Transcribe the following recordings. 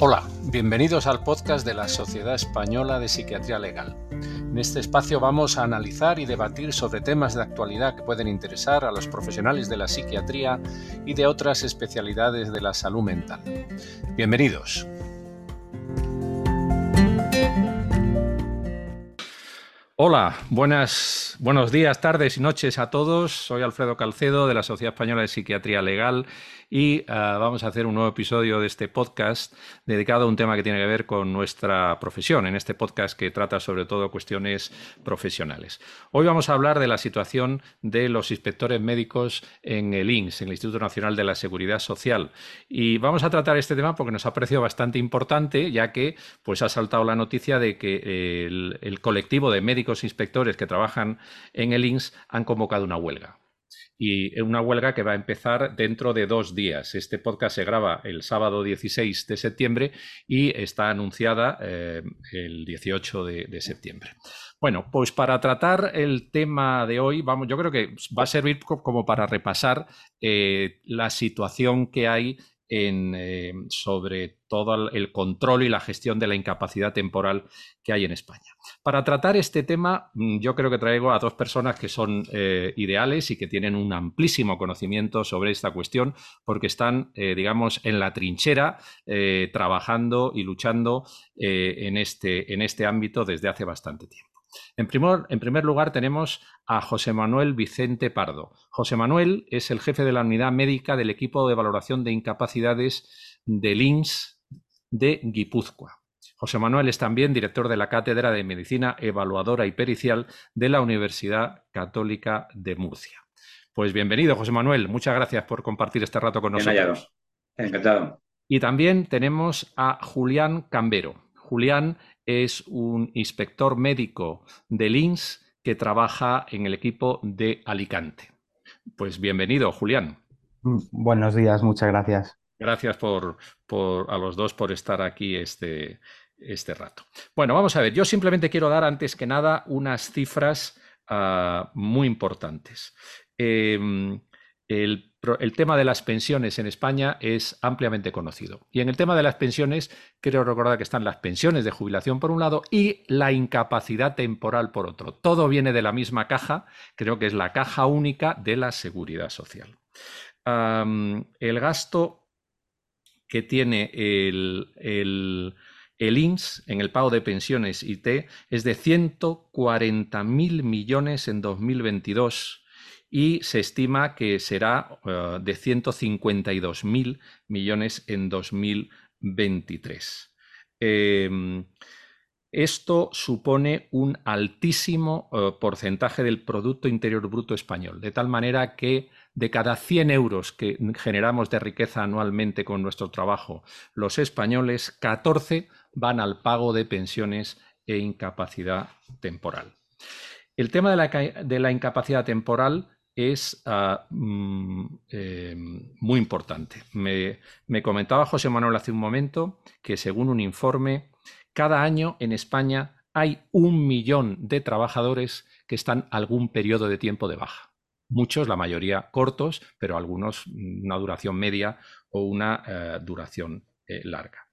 Hola, bienvenidos al podcast de la Sociedad Española de Psiquiatría Legal. En este espacio vamos a analizar y debatir sobre temas de actualidad que pueden interesar a los profesionales de la psiquiatría y de otras especialidades de la salud mental. Bienvenidos. Hola, buenas, buenos días, tardes y noches a todos. Soy Alfredo Calcedo de la Sociedad Española de Psiquiatría Legal y ah, vamos a hacer un nuevo episodio de este podcast dedicado a un tema que tiene que ver con nuestra profesión, en este podcast que trata sobre todo cuestiones profesionales. Hoy vamos a hablar de la situación de los inspectores médicos en el INS, en el Instituto Nacional de la Seguridad Social. Y vamos a tratar este tema porque nos ha parecido bastante importante, ya que pues, ha saltado la noticia de que el, el colectivo de médicos inspectores que trabajan en el INS han convocado una huelga y una huelga que va a empezar dentro de dos días. Este podcast se graba el sábado 16 de septiembre y está anunciada eh, el 18 de, septiembre. Bueno, pues para tratar el tema de hoy, vamos, yo creo que va a servir como para repasar eh, la situación que hay en, eh, sobre todo el control y la gestión de la incapacidad temporal que hay en España. Para tratar este tema, mm, yo creo que traigo a dos personas que son eh, ideales y que tienen un amplísimo conocimiento sobre esta cuestión, porque están, eh, digamos, en la trinchera, trabajando y luchando en, este, en este ámbito desde hace bastante tiempo. En primer, lugar tenemos a José Manuel Vicente Pardo. José Manuel es el jefe de la unidad médica del equipo de valoración de incapacidades del INS de Guipúzcoa. José Manuel es también director de la Cátedra de Medicina Evaluadora y Pericial de la Universidad Católica de Murcia. Pues bienvenido, José Manuel. Muchas gracias por compartir este rato con nosotros. Encantado. Y también tenemos a Julián Cambero. Julián es un inspector médico del INS que trabaja en el equipo de Alicante. Pues bienvenido, Julián. Mm, buenos días, muchas gracias. Gracias por, a los dos por estar aquí este, este, rato. Bueno, vamos a ver, yo simplemente quiero dar antes que nada unas cifras ah, muy importantes. Em, el tema de las pensiones en España es ampliamente conocido. Y en el tema de las pensiones, quiero recordar que están las pensiones de jubilación por un lado y la incapacidad temporal por otro. Todo viene de la misma caja, creo que es la caja única de la seguridad social. el gasto que tiene el, el, el, INS en el pago de pensiones IT es de 140.000 millones en 2022 y se estima que será uh, de 152.000 millones en 2023. Eh, esto supone un altísimo uh, porcentaje del Producto Interior Bruto español, de tal manera que de cada 100 euros que generamos de riqueza anualmente con nuestro trabajo, los españoles, 14 van al pago de pensiones e incapacidad temporal. El tema de la incapacidad temporal es ah, mm, eh, muy importante. Me, comentaba José Manuel hace un momento que según un informe, cada año en España hay un millón de trabajadores que están algún periodo de tiempo de baja. Muchos, la mayoría cortos, pero algunos mm, una duración media o una eh, duración eh, larga.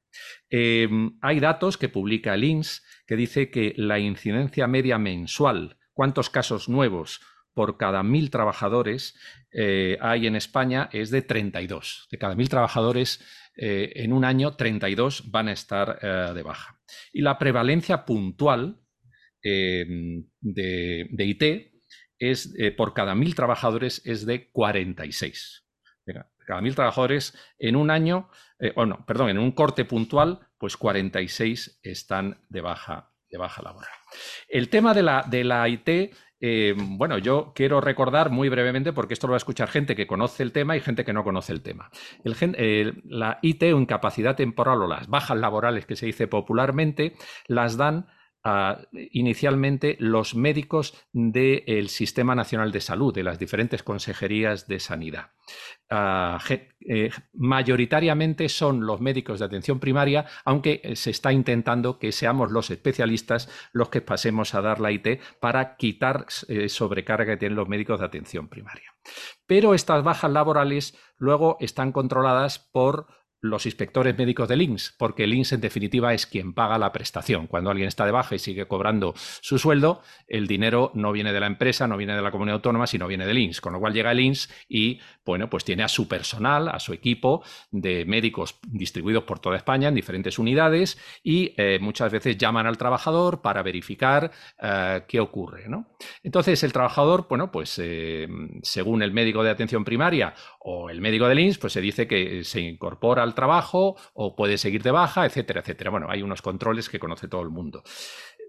hay datos que publica el INS que dice que la incidencia media mensual, cuántos casos nuevos por cada mil trabajadores eh, hay en España es de 32. De cada mil trabajadores eh, en un año, 32 van a estar eh, de baja. Y la prevalencia puntual de, IT es por cada mil trabajadores es de 46. Cada mil trabajadores en un año, o perdón, en un corte puntual, pues 46 están de baja, de baja laboral. El tema de la, de la IT eh, bueno, yo quiero recordar muy brevemente, porque esto lo va a escuchar gente que conoce el tema y gente que no conoce el tema. la IT o incapacidad temporal o las bajas laborales que se dice popularmente, las dan inicialmente los médicos del Sistema Nacional de Salud, de las diferentes consejerías de sanidad. Eh, mayoritariamente son los médicos de atención primaria, aunque eh, se está intentando que seamos los especialistas los que pasemos a dar la IT para quitar eh, sobrecarga que tienen los médicos de atención primaria. Pero estas bajas laborales luego están controladas por los inspectores médicos del INS, porque el en definitiva es quien paga la prestación. Cuando alguien está de baja y sigue cobrando su sueldo, el dinero no viene de la empresa, no viene de la comunidad autónoma, sino viene del INS. Con lo cual llega el INS y, bueno, pues tiene a su personal, a su equipo de médicos distribuidos por toda España en diferentes unidades y eh, muchas veces llaman al trabajador para verificar eh, qué ocurre. Entonces, el trabajador, bueno, pues eh, según el médico de atención primaria o el médico del INS, pues se dice que se incorpora al trabajo o puede seguir de baja, etcétera, etcétera. Bueno, hay unos controles que conoce todo el mundo.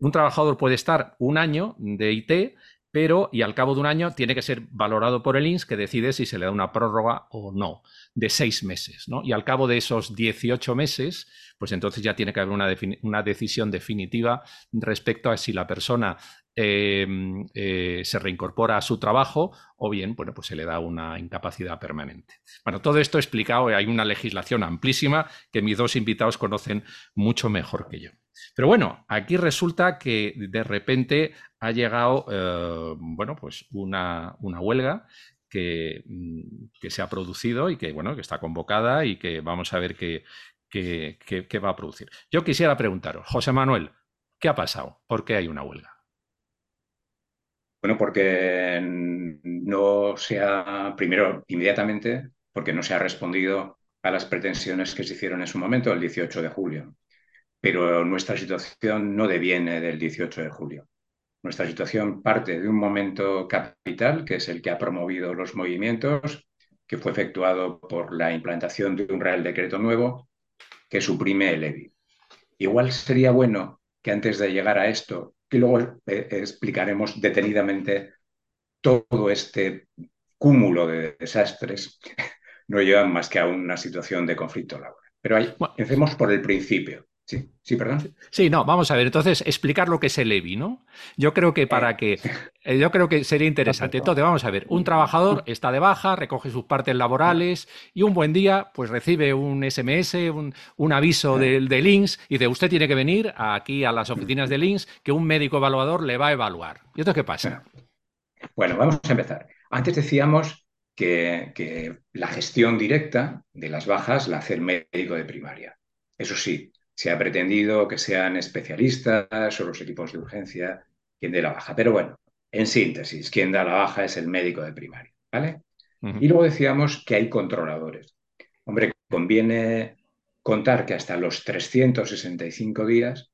Un trabajador puede estar un año de IT, pero y al cabo de un año tiene que ser valorado por el INS que decide si se le da una prórroga o no, de seis meses. ¿no? Y al cabo de esos 18 meses, pues entonces ya tiene que haber una, decisión definitiva respecto a si la persona Em, eh, se reincorpora a su trabajo o bien, bueno, pues se le da una incapacidad permanente. Bueno, todo esto explicado, hay una legislación amplísima que mis dos invitados conocen mucho mejor que yo. Pero bueno, aquí resulta que de repente ha llegado, eh, bueno, pues una, huelga que, mm, que, se ha producido y que, bueno, que está convocada y que vamos a ver qué, qué va a producir. Yo quisiera preguntaros, José Manuel, ¿qué ha pasado? ¿Por qué hay una huelga? Bueno, porque no se ha, primero, inmediatamente, porque no se ha respondido a las pretensiones que se hicieron en su momento, el 18 de julio. Pero nuestra situación no deviene del 18 de julio. Nuestra situación parte de un momento capital, que es el que ha promovido los movimientos, que fue efectuado por la implantación de un Real Decreto nuevo que suprime el EBI. Igual sería bueno que antes de llegar a esto y luego eh, explicaremos detenidamente todo este cúmulo de desastres no llevan más que a una situación de conflicto laboral. Pero ahí, empecemos por el principio. Sí, sí, perdón. Sí, no, vamos a ver, entonces explicar lo que es el EBI, ¿no? Yo creo que para eh, que, eh, yo creo que sería interesante. Entonces, vamos a ver, un trabajador está de baja, recoge sus partes laborales y un buen día, pues recibe un SMS, un, aviso del, del INS y de usted tiene que venir aquí a las oficinas del INS que un médico evaluador le va a evaluar. ¿Y esto qué pasa? Bueno, vamos a empezar. Antes decíamos que, que la gestión directa de las bajas la hace el médico de primaria. Eso sí, se ha pretendido que sean especialistas o los equipos de urgencia quien dé la baja. Pero bueno, en síntesis, quien da la baja es el médico de primaria, ¿vale? Y luego decíamos que hay controladores. Hombre, conviene contar que hasta los 365 días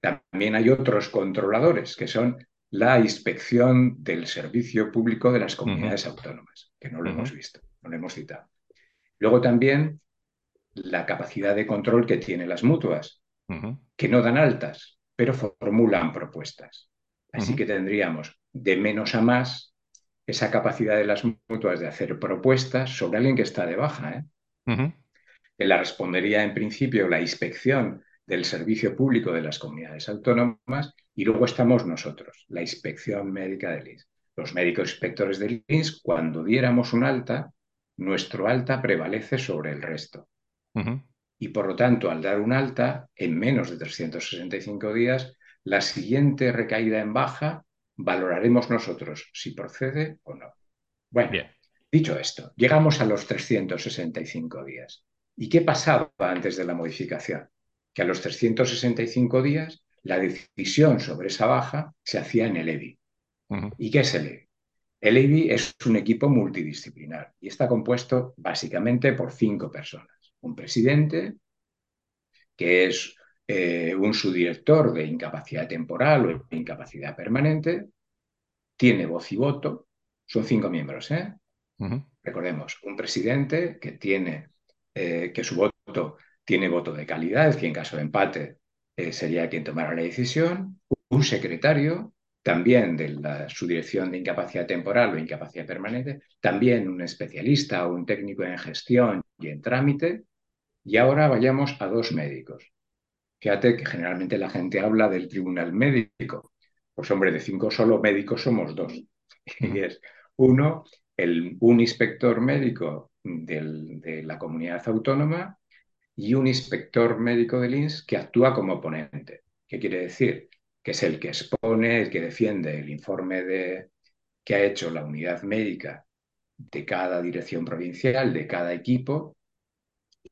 también hay otros controladores, que son la inspección del servicio público de las comunidades autónomas, que no lo hemos visto, no lo hemos citado. Luego también la capacidad de control que tienen las mutuas, que no dan altas, pero formulan propuestas. Así que tendríamos de menos a más esa capacidad de las mutuas de hacer propuestas sobre alguien que está de baja. ¿eh? La respondería en principio la inspección del servicio público de las comunidades autónomas y luego estamos nosotros, la inspección médica del INS. Los médicos inspectores del INS, cuando diéramos un alta, nuestro alta prevalece sobre el resto. Y por lo tanto, al dar un alta, en menos de 365 días, la siguiente recaída en baja valoraremos nosotros si procede o no. Bueno, Bien. dicho esto, llegamos a los 365 días. ¿Y qué pasaba antes de la modificación? Que a los 365 días la decisión sobre esa baja se hacía en el EBI. ¿Y qué es el EBI? El EBI es un equipo multidisciplinar y está compuesto básicamente por cinco personas un presidente, que es eh, un subdirector de incapacidad temporal o incapacidad permanente, tiene voz y voto, son cinco miembros, ¿eh? Recordemos, un presidente que tiene, eh, que su voto tiene voto de calidad, que en caso de empate sería quien tomara la decisión, un secretario, también de la, su dirección de incapacidad temporal o incapacidad permanente, también un especialista o un técnico en gestión y en trámite, y ahora vayamos a dos médicos. Fíjate que generalmente la gente habla del tribunal médico. Pues hombre, de cinco solo médicos somos dos. Y es uno, un inspector médico de la comunidad autónoma y un inspector médico del INS que actúa como ponente. ¿Qué quiere decir? Que es el que expone, el que defiende el informe de, que ha hecho la unidad médica de cada dirección provincial, de cada equipo,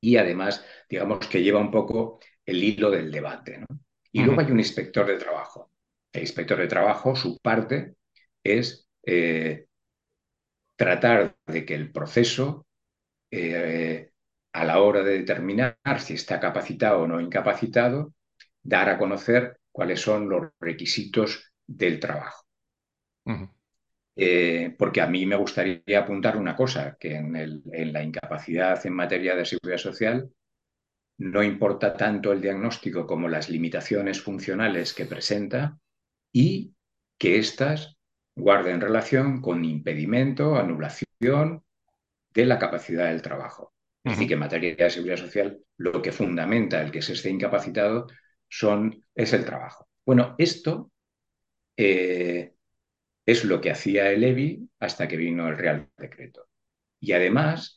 y además, digamos que lleva un poco el hilo del debate. ¿no? Y luego hay un inspector de trabajo. El inspector de trabajo, su parte es eh, tratar de que el proceso, eh, a la hora de determinar si está capacitado o no incapacitado, dar a conocer cuáles son los requisitos del trabajo. Eh, porque a mí me gustaría apuntar una cosa, que en, en, la incapacidad en materia de seguridad social no importa tanto el diagnóstico como las limitaciones funcionales que presenta y que éstas guarden relación con impedimento, anulación de la capacidad del trabajo. Es decir, que en materia de seguridad social lo que fundamenta el que se esté incapacitado son, es el trabajo. Bueno, esto eh, es lo que hacía el EBI hasta que vino el Real Decreto. Y además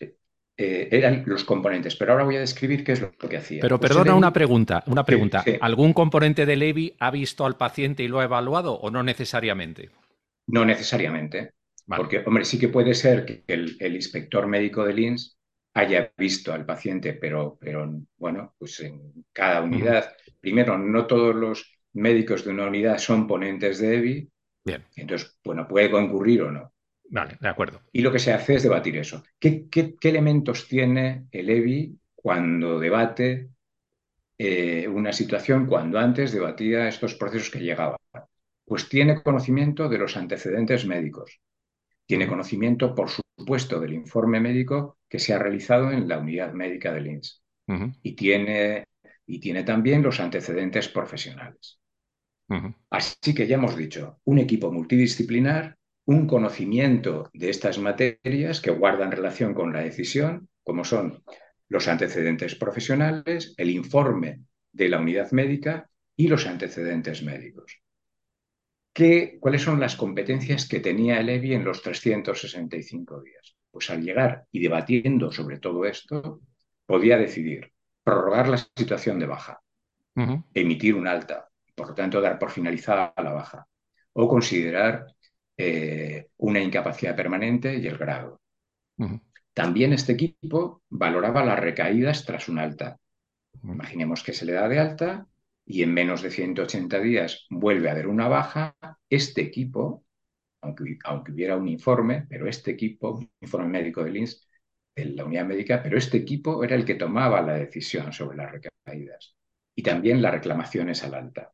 eh, eran los componentes, pero ahora voy a describir qué es lo que hacía. Pero pues perdona una pregunta, una pregunta. ¿Algún componente del EBI ha visto al paciente y lo ha evaluado o no necesariamente? No necesariamente. Porque, hombre, sí que puede ser que el, inspector médico del INS haya visto al paciente, pero, pero bueno, pues en cada unidad. Primero, no todos los médicos de una unidad son ponentes de EBI. Bien. Entonces, bueno, puede concurrir o no. Vale, de acuerdo. Y lo que se hace es debatir eso. ¿Qué, elementos tiene el EBI cuando debate eh, una situación, cuando antes debatía estos procesos que llegaban? Pues tiene conocimiento de los antecedentes médicos, tiene conocimiento, por supuesto, del informe médico que se ha realizado en la unidad médica del INS y, tiene, y tiene también los antecedentes profesionales. Así que ya hemos dicho, un equipo multidisciplinar, un conocimiento de estas materias que guardan relación con la decisión, como son los antecedentes profesionales, el informe de la unidad médica y los antecedentes médicos. ¿Cuáles son las competencias que tenía el EBI en los 365 días? Pues al llegar y debatiendo sobre todo esto, podía decidir prorrogar la situación de baja, emitir un alta, por lo tanto dar por finalizada la baja, o considerar eh, una incapacidad permanente y el grado. También este equipo valoraba las recaídas tras un alta. Imaginemos que se le da de alta y en menos de 180 días vuelve a haber una baja, este equipo, aunque, aunque hubiera un informe, pero este equipo, un informe médico del INS, de la unidad médica, pero este equipo era el que tomaba la decisión sobre las recaídas y también las reclamaciones al alta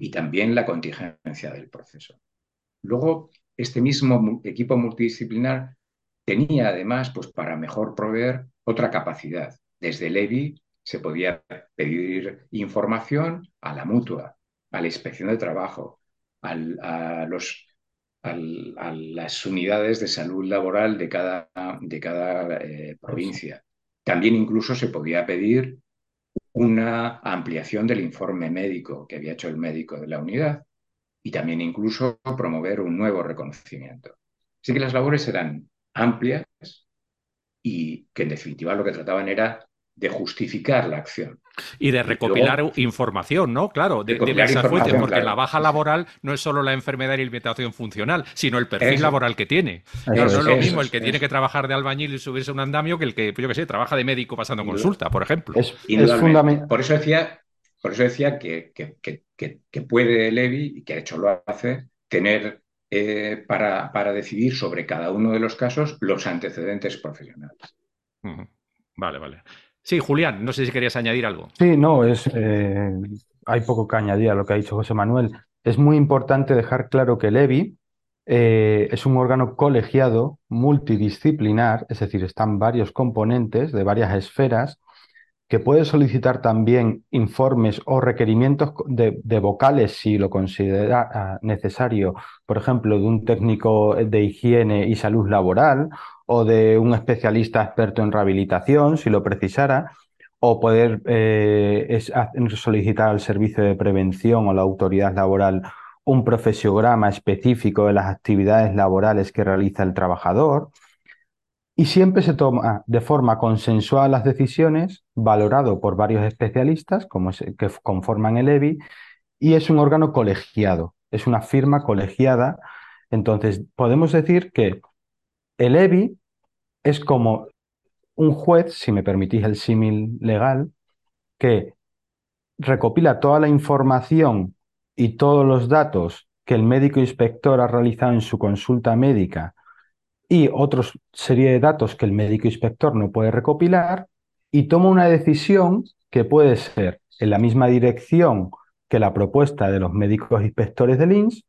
y también la contingencia del proceso. Luego, este mismo equipo multidisciplinar tenía además, pues para mejor proveer, otra capacidad. Desde el EBI se podía pedir información a la mutua, a la inspección de trabajo, a, los, a, las unidades de salud laboral de cada, de cada eh, provincia. También incluso se podía pedir una ampliación del informe médico que había hecho el médico de la unidad y también incluso promover un nuevo reconocimiento. Así que las labores eran amplias y que en definitiva lo que trataban era de justificar la acción. Y de recopilar información, ¿no? Claro, de, diversas fuentes, porque la baja laboral no es solo la enfermedad y limitación funcional, sino el perfil laboral que tiene. no es lo mismo el que tiene que trabajar de albañil y subirse a un andamio que el que, yo qué sé, trabaja de médico pasando consulta, por ejemplo. Es, fundamental. Por eso decía, por eso decía que, que, puede Levi, y que de hecho lo hace, tener eh, para, para decidir sobre cada uno de los casos los antecedentes profesionales. Vale, vale. Sí, Julián, no sé si querías añadir algo. Sí, no, es, eh, hay poco que añadir a lo que ha dicho José Manuel. Es muy importante dejar claro que el EBI eh, es un órgano colegiado multidisciplinar, es decir, están varios componentes de varias esferas que puede solicitar también informes o requerimientos de, de, vocales si lo considera ah, necesario, por ejemplo, de un técnico de higiene y salud laboral o de un especialista experto en rehabilitación, si lo precisara, o poder eh, solicitar al servicio de prevención o la autoridad laboral un profesiograma específico de las actividades laborales que realiza el trabajador. Y siempre se toma de forma consensual las decisiones, valorado por varios especialistas como que conforman el EBI, y es un órgano colegiado, es una firma colegiada. Entonces, podemos decir que el EBI es como un juez, si me permitís el símil legal, que recopila toda la información y todos los datos que el médico inspector ha realizado en su consulta médica y otra serie de datos que el médico inspector no puede recopilar y toma una decisión que puede ser en la misma dirección que la propuesta de los médicos inspectores del INS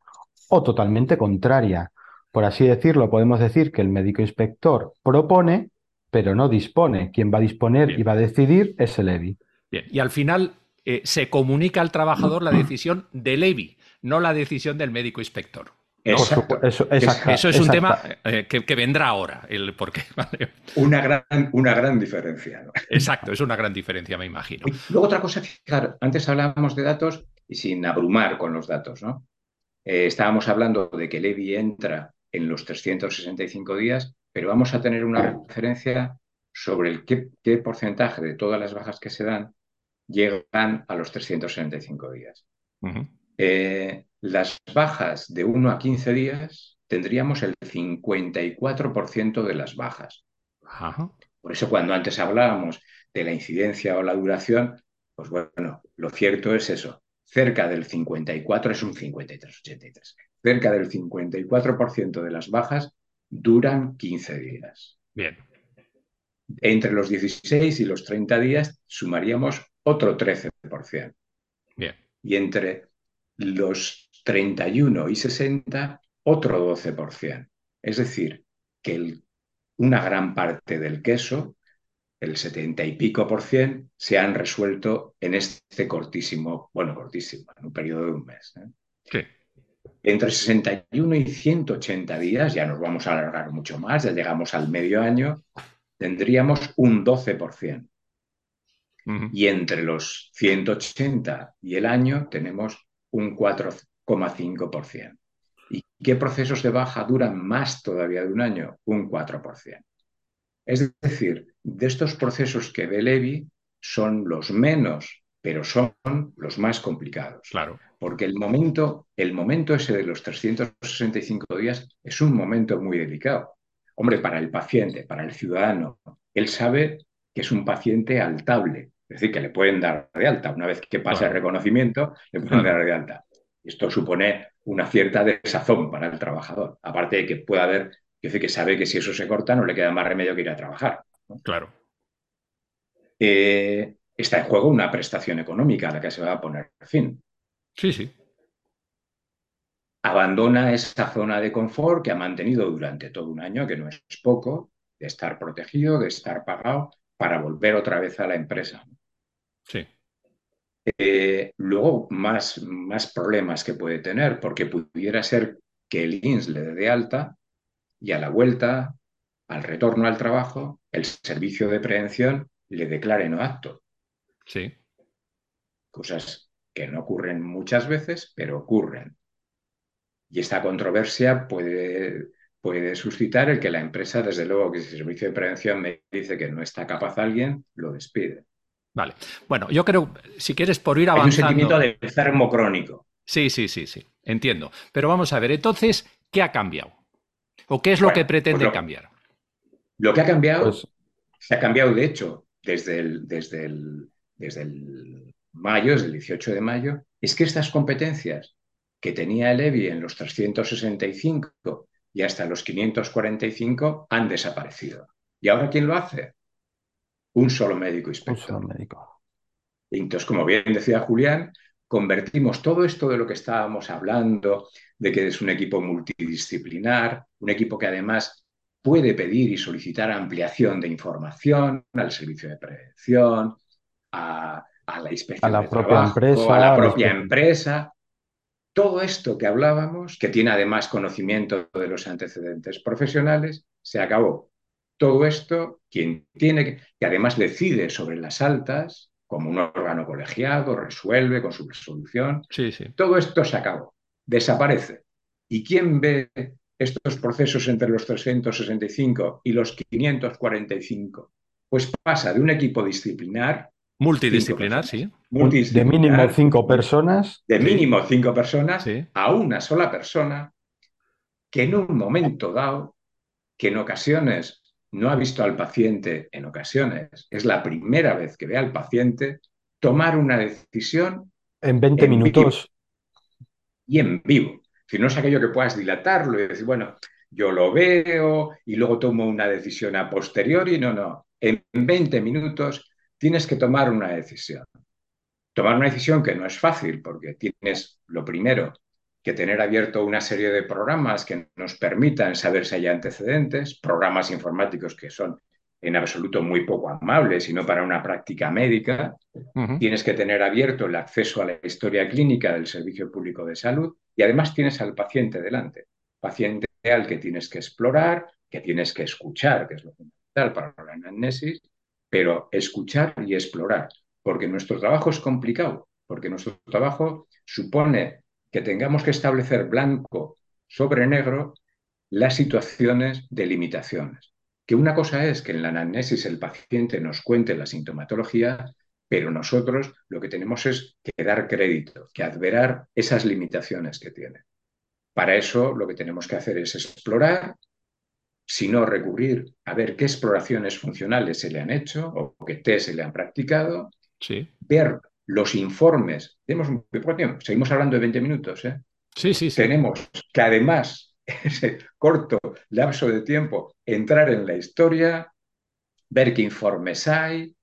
o totalmente contraria. Por así decirlo, podemos decir que el médico inspector propone, pero no dispone. Quien va a disponer y va a decidir es el EBI. Bien, y al final eh, se comunica al trabajador la decisión del EBI, no la decisión del médico inspector. Eso, eso, es un tema eh, que, vendrá ahora. El por Una, gran, una gran diferencia. Exacto, es una gran diferencia, me imagino. luego otra cosa, fijar, antes hablábamos de datos y sin abrumar con los datos, ¿no? Eh, estábamos hablando de que Levi entra en los 365 días, pero vamos a tener una referencia sobre el qué porcentaje de todas las bajas que se dan llegan a los 365 días. Eh, las bajas de 1 a 15 días tendríamos el 54% de las bajas. Por eso cuando antes hablábamos de la incidencia o la duración, pues bueno, lo cierto es eso. Cerca del 54 es un 53, 83. Cerca del 54% de las bajas duran 15 días. Bien. Entre los 16 y los 30 días sumaríamos otro 13%. Bien. Y entre los 31 y 60, otro 12%. Es decir, que una gran parte del queso, el 70 y pico por cien, se han resuelto en este cortísimo, bueno, cortísimo, en un periodo de un mes. ¿eh? Sí. Entre 61 y 180 días, ya nos vamos a alargar mucho más, ya llegamos al medio año, tendríamos un 12%. Y entre los 180 y el año tenemos un 4,5%. ¿Y qué procesos de baja duran más todavía de un año? Un 4%. Es decir, de estos procesos que ve Levi son los menos, pero son los más complicados. Claro. Porque el momento, el momento ese de los 365 días es un momento muy delicado. Hombre, para el paciente, para el ciudadano, él sabe que es un paciente altable, es decir, que le pueden dar de alta. Una vez que pasa el reconocimiento, le pueden dar de alta. Esto supone una cierta desazón para el trabajador. Aparte de que pueda haber, decir, que sabe que si eso se corta no le queda más remedio que ir a trabajar. Claro. Eh, está en juego una prestación económica a la que se va a poner fin. Sí, sí. Abandona esa zona de confort que ha mantenido durante todo un año, que no es poco, de estar protegido, de estar pagado, para volver otra vez a la empresa. Sí. Eh, luego, más, más problemas que puede tener, porque pudiera ser que el INS le dé de alta y a la vuelta, al retorno al trabajo, el servicio de prevención le declare no apto. Sí. Cosas que no ocurren muchas veces, pero ocurren. Y esta controversia puede puede suscitar el que la empresa, desde luego, que si el servicio de prevención me dice que no está capaz alguien, lo despide. Vale. Bueno, yo creo, si quieres, por ir avanzando. Hay un sentimiento de enfermo crónico. Sí, sí, sí, sí. Entiendo. Pero vamos a ver, entonces, ¿qué ha cambiado? ¿O qué es lo que pretende pues cambiar? Lo que ha cambiado, pues se ha cambiado, de hecho, desde el, desde el, desde el mayo, desde el 18 de mayo, es que estas competencias que tenía el EBI en los 365 y hasta los 545 han desaparecido. ¿Y ahora quién lo hace? Un solo médico inspector. Un solo médico. entonces, como bien decía Julián, convertimos todo esto de lo que estábamos hablando, de que es un equipo multidisciplinar, un equipo que además puede pedir y solicitar ampliación de información al servicio de prevención, a, la inspección a la de propia trabajo, empresa, a la propia empresa. Todo esto que hablábamos, que tiene además conocimiento de los antecedentes profesionales, se acabó. Todo esto, quien tiene que, además decide sobre las altas, como un órgano colegiado, resuelve con su resolución, sí, sí. todo esto se acabó, desaparece. ¿Y quién ve estos procesos entre los 365 y los 545? Pues pasa de un equipo disciplinar Multidisciplinar, sí. de mínimo cinco personas. De mínimo cinco personas a una sola persona que en un momento dado, que en ocasiones no ha visto al paciente en ocasiones, es la primera vez que ve al paciente tomar una decisión en 20 minutos. y en vivo. Si no es aquello que puedas dilatarlo y decir, bueno, yo lo veo y luego tomo una decisión a posteriori. No, no. En 20 minutos tienes que tomar una decisión. Tomar una decisión que no es fácil porque tienes, lo primero, que tener abierto una serie de programas que nos permitan saber si hay antecedentes, programas informáticos que son en absoluto muy poco amables, sino para una práctica médica. Tienes que tener abierto el acceso a la historia clínica del Servicio Público de Salud y además tienes al paciente delante. Paciente al que tienes que explorar, que tienes que escuchar, que es lo fundamental para la anamnesis, pero escuchar y explorar, porque nuestro trabajo es complicado, porque nuestro trabajo supone que tengamos que establecer blanco sobre negro las situaciones de limitaciones. Que una cosa es que en la anamnesis el paciente nos cuente la sintomatología, pero nosotros lo que tenemos es que dar crédito, que adverar esas limitaciones que tiene. Para eso lo que tenemos que hacer es explorar, si no recurrir a ver qué exploraciones funcionales se le han hecho o qué test se le han practicado, ver los informes. Tenemos, seguimos hablando de 20 minutos. ¿eh? Sí, sí, sí. Tenemos que además, ese corto lapso de tiempo, entrar en la historia, ver qué informes hay.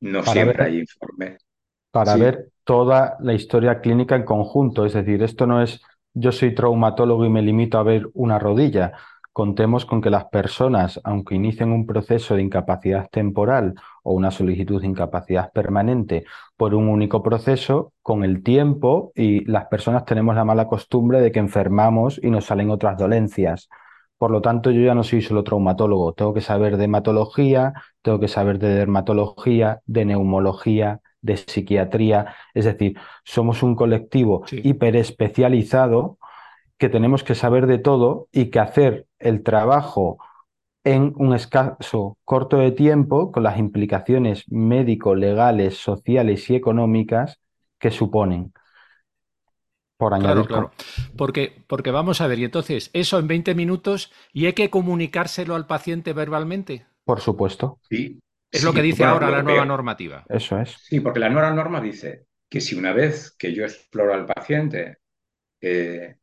No siempre hay informes. Para ver toda la historia clínica en conjunto. Es decir, esto no es yo soy traumatólogo y me limito a ver una rodilla. Contemos con que las personas, aunque inicien un proceso de incapacidad temporal o una solicitud de incapacidad permanente por un único proceso, con el tiempo y las personas tenemos la mala costumbre de que enfermamos y nos salen otras dolencias. Por lo tanto, yo ya no soy solo traumatólogo, tengo que saber de hematología, tengo que saber de dermatología, de neumología, de psiquiatría. Es decir, somos un colectivo hiperespecializado que tenemos que saber de todo y que hacer el trabajo en un escaso corto de tiempo con las implicaciones médico, legales, sociales y económicas que suponen. Por añadir. Claro, Porque, porque vamos a ver, y entonces, eso en 20 minutos y hay que comunicárselo al paciente verbalmente. Por supuesto. Sí, es lo que dice ahora la nueva normativa. Eso es. Sí, porque la nueva norma dice que si una vez que yo exploro al paciente eh,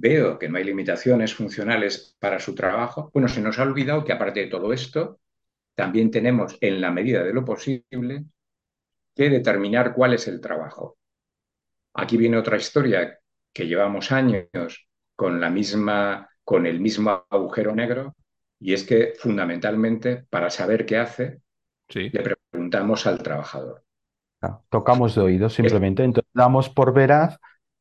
veo que no hay limitaciones funcionales para su trabajo, bueno, se nos ha olvidado que aparte de todo esto, también tenemos en la medida de lo posible que determinar cuál es el trabajo. Aquí viene otra historia que llevamos años con la misma con el mismo agujero negro y es que fundamentalmente para saber qué hace le preguntamos al trabajador. tocamos de oído simplemente. Entonces damos por veraz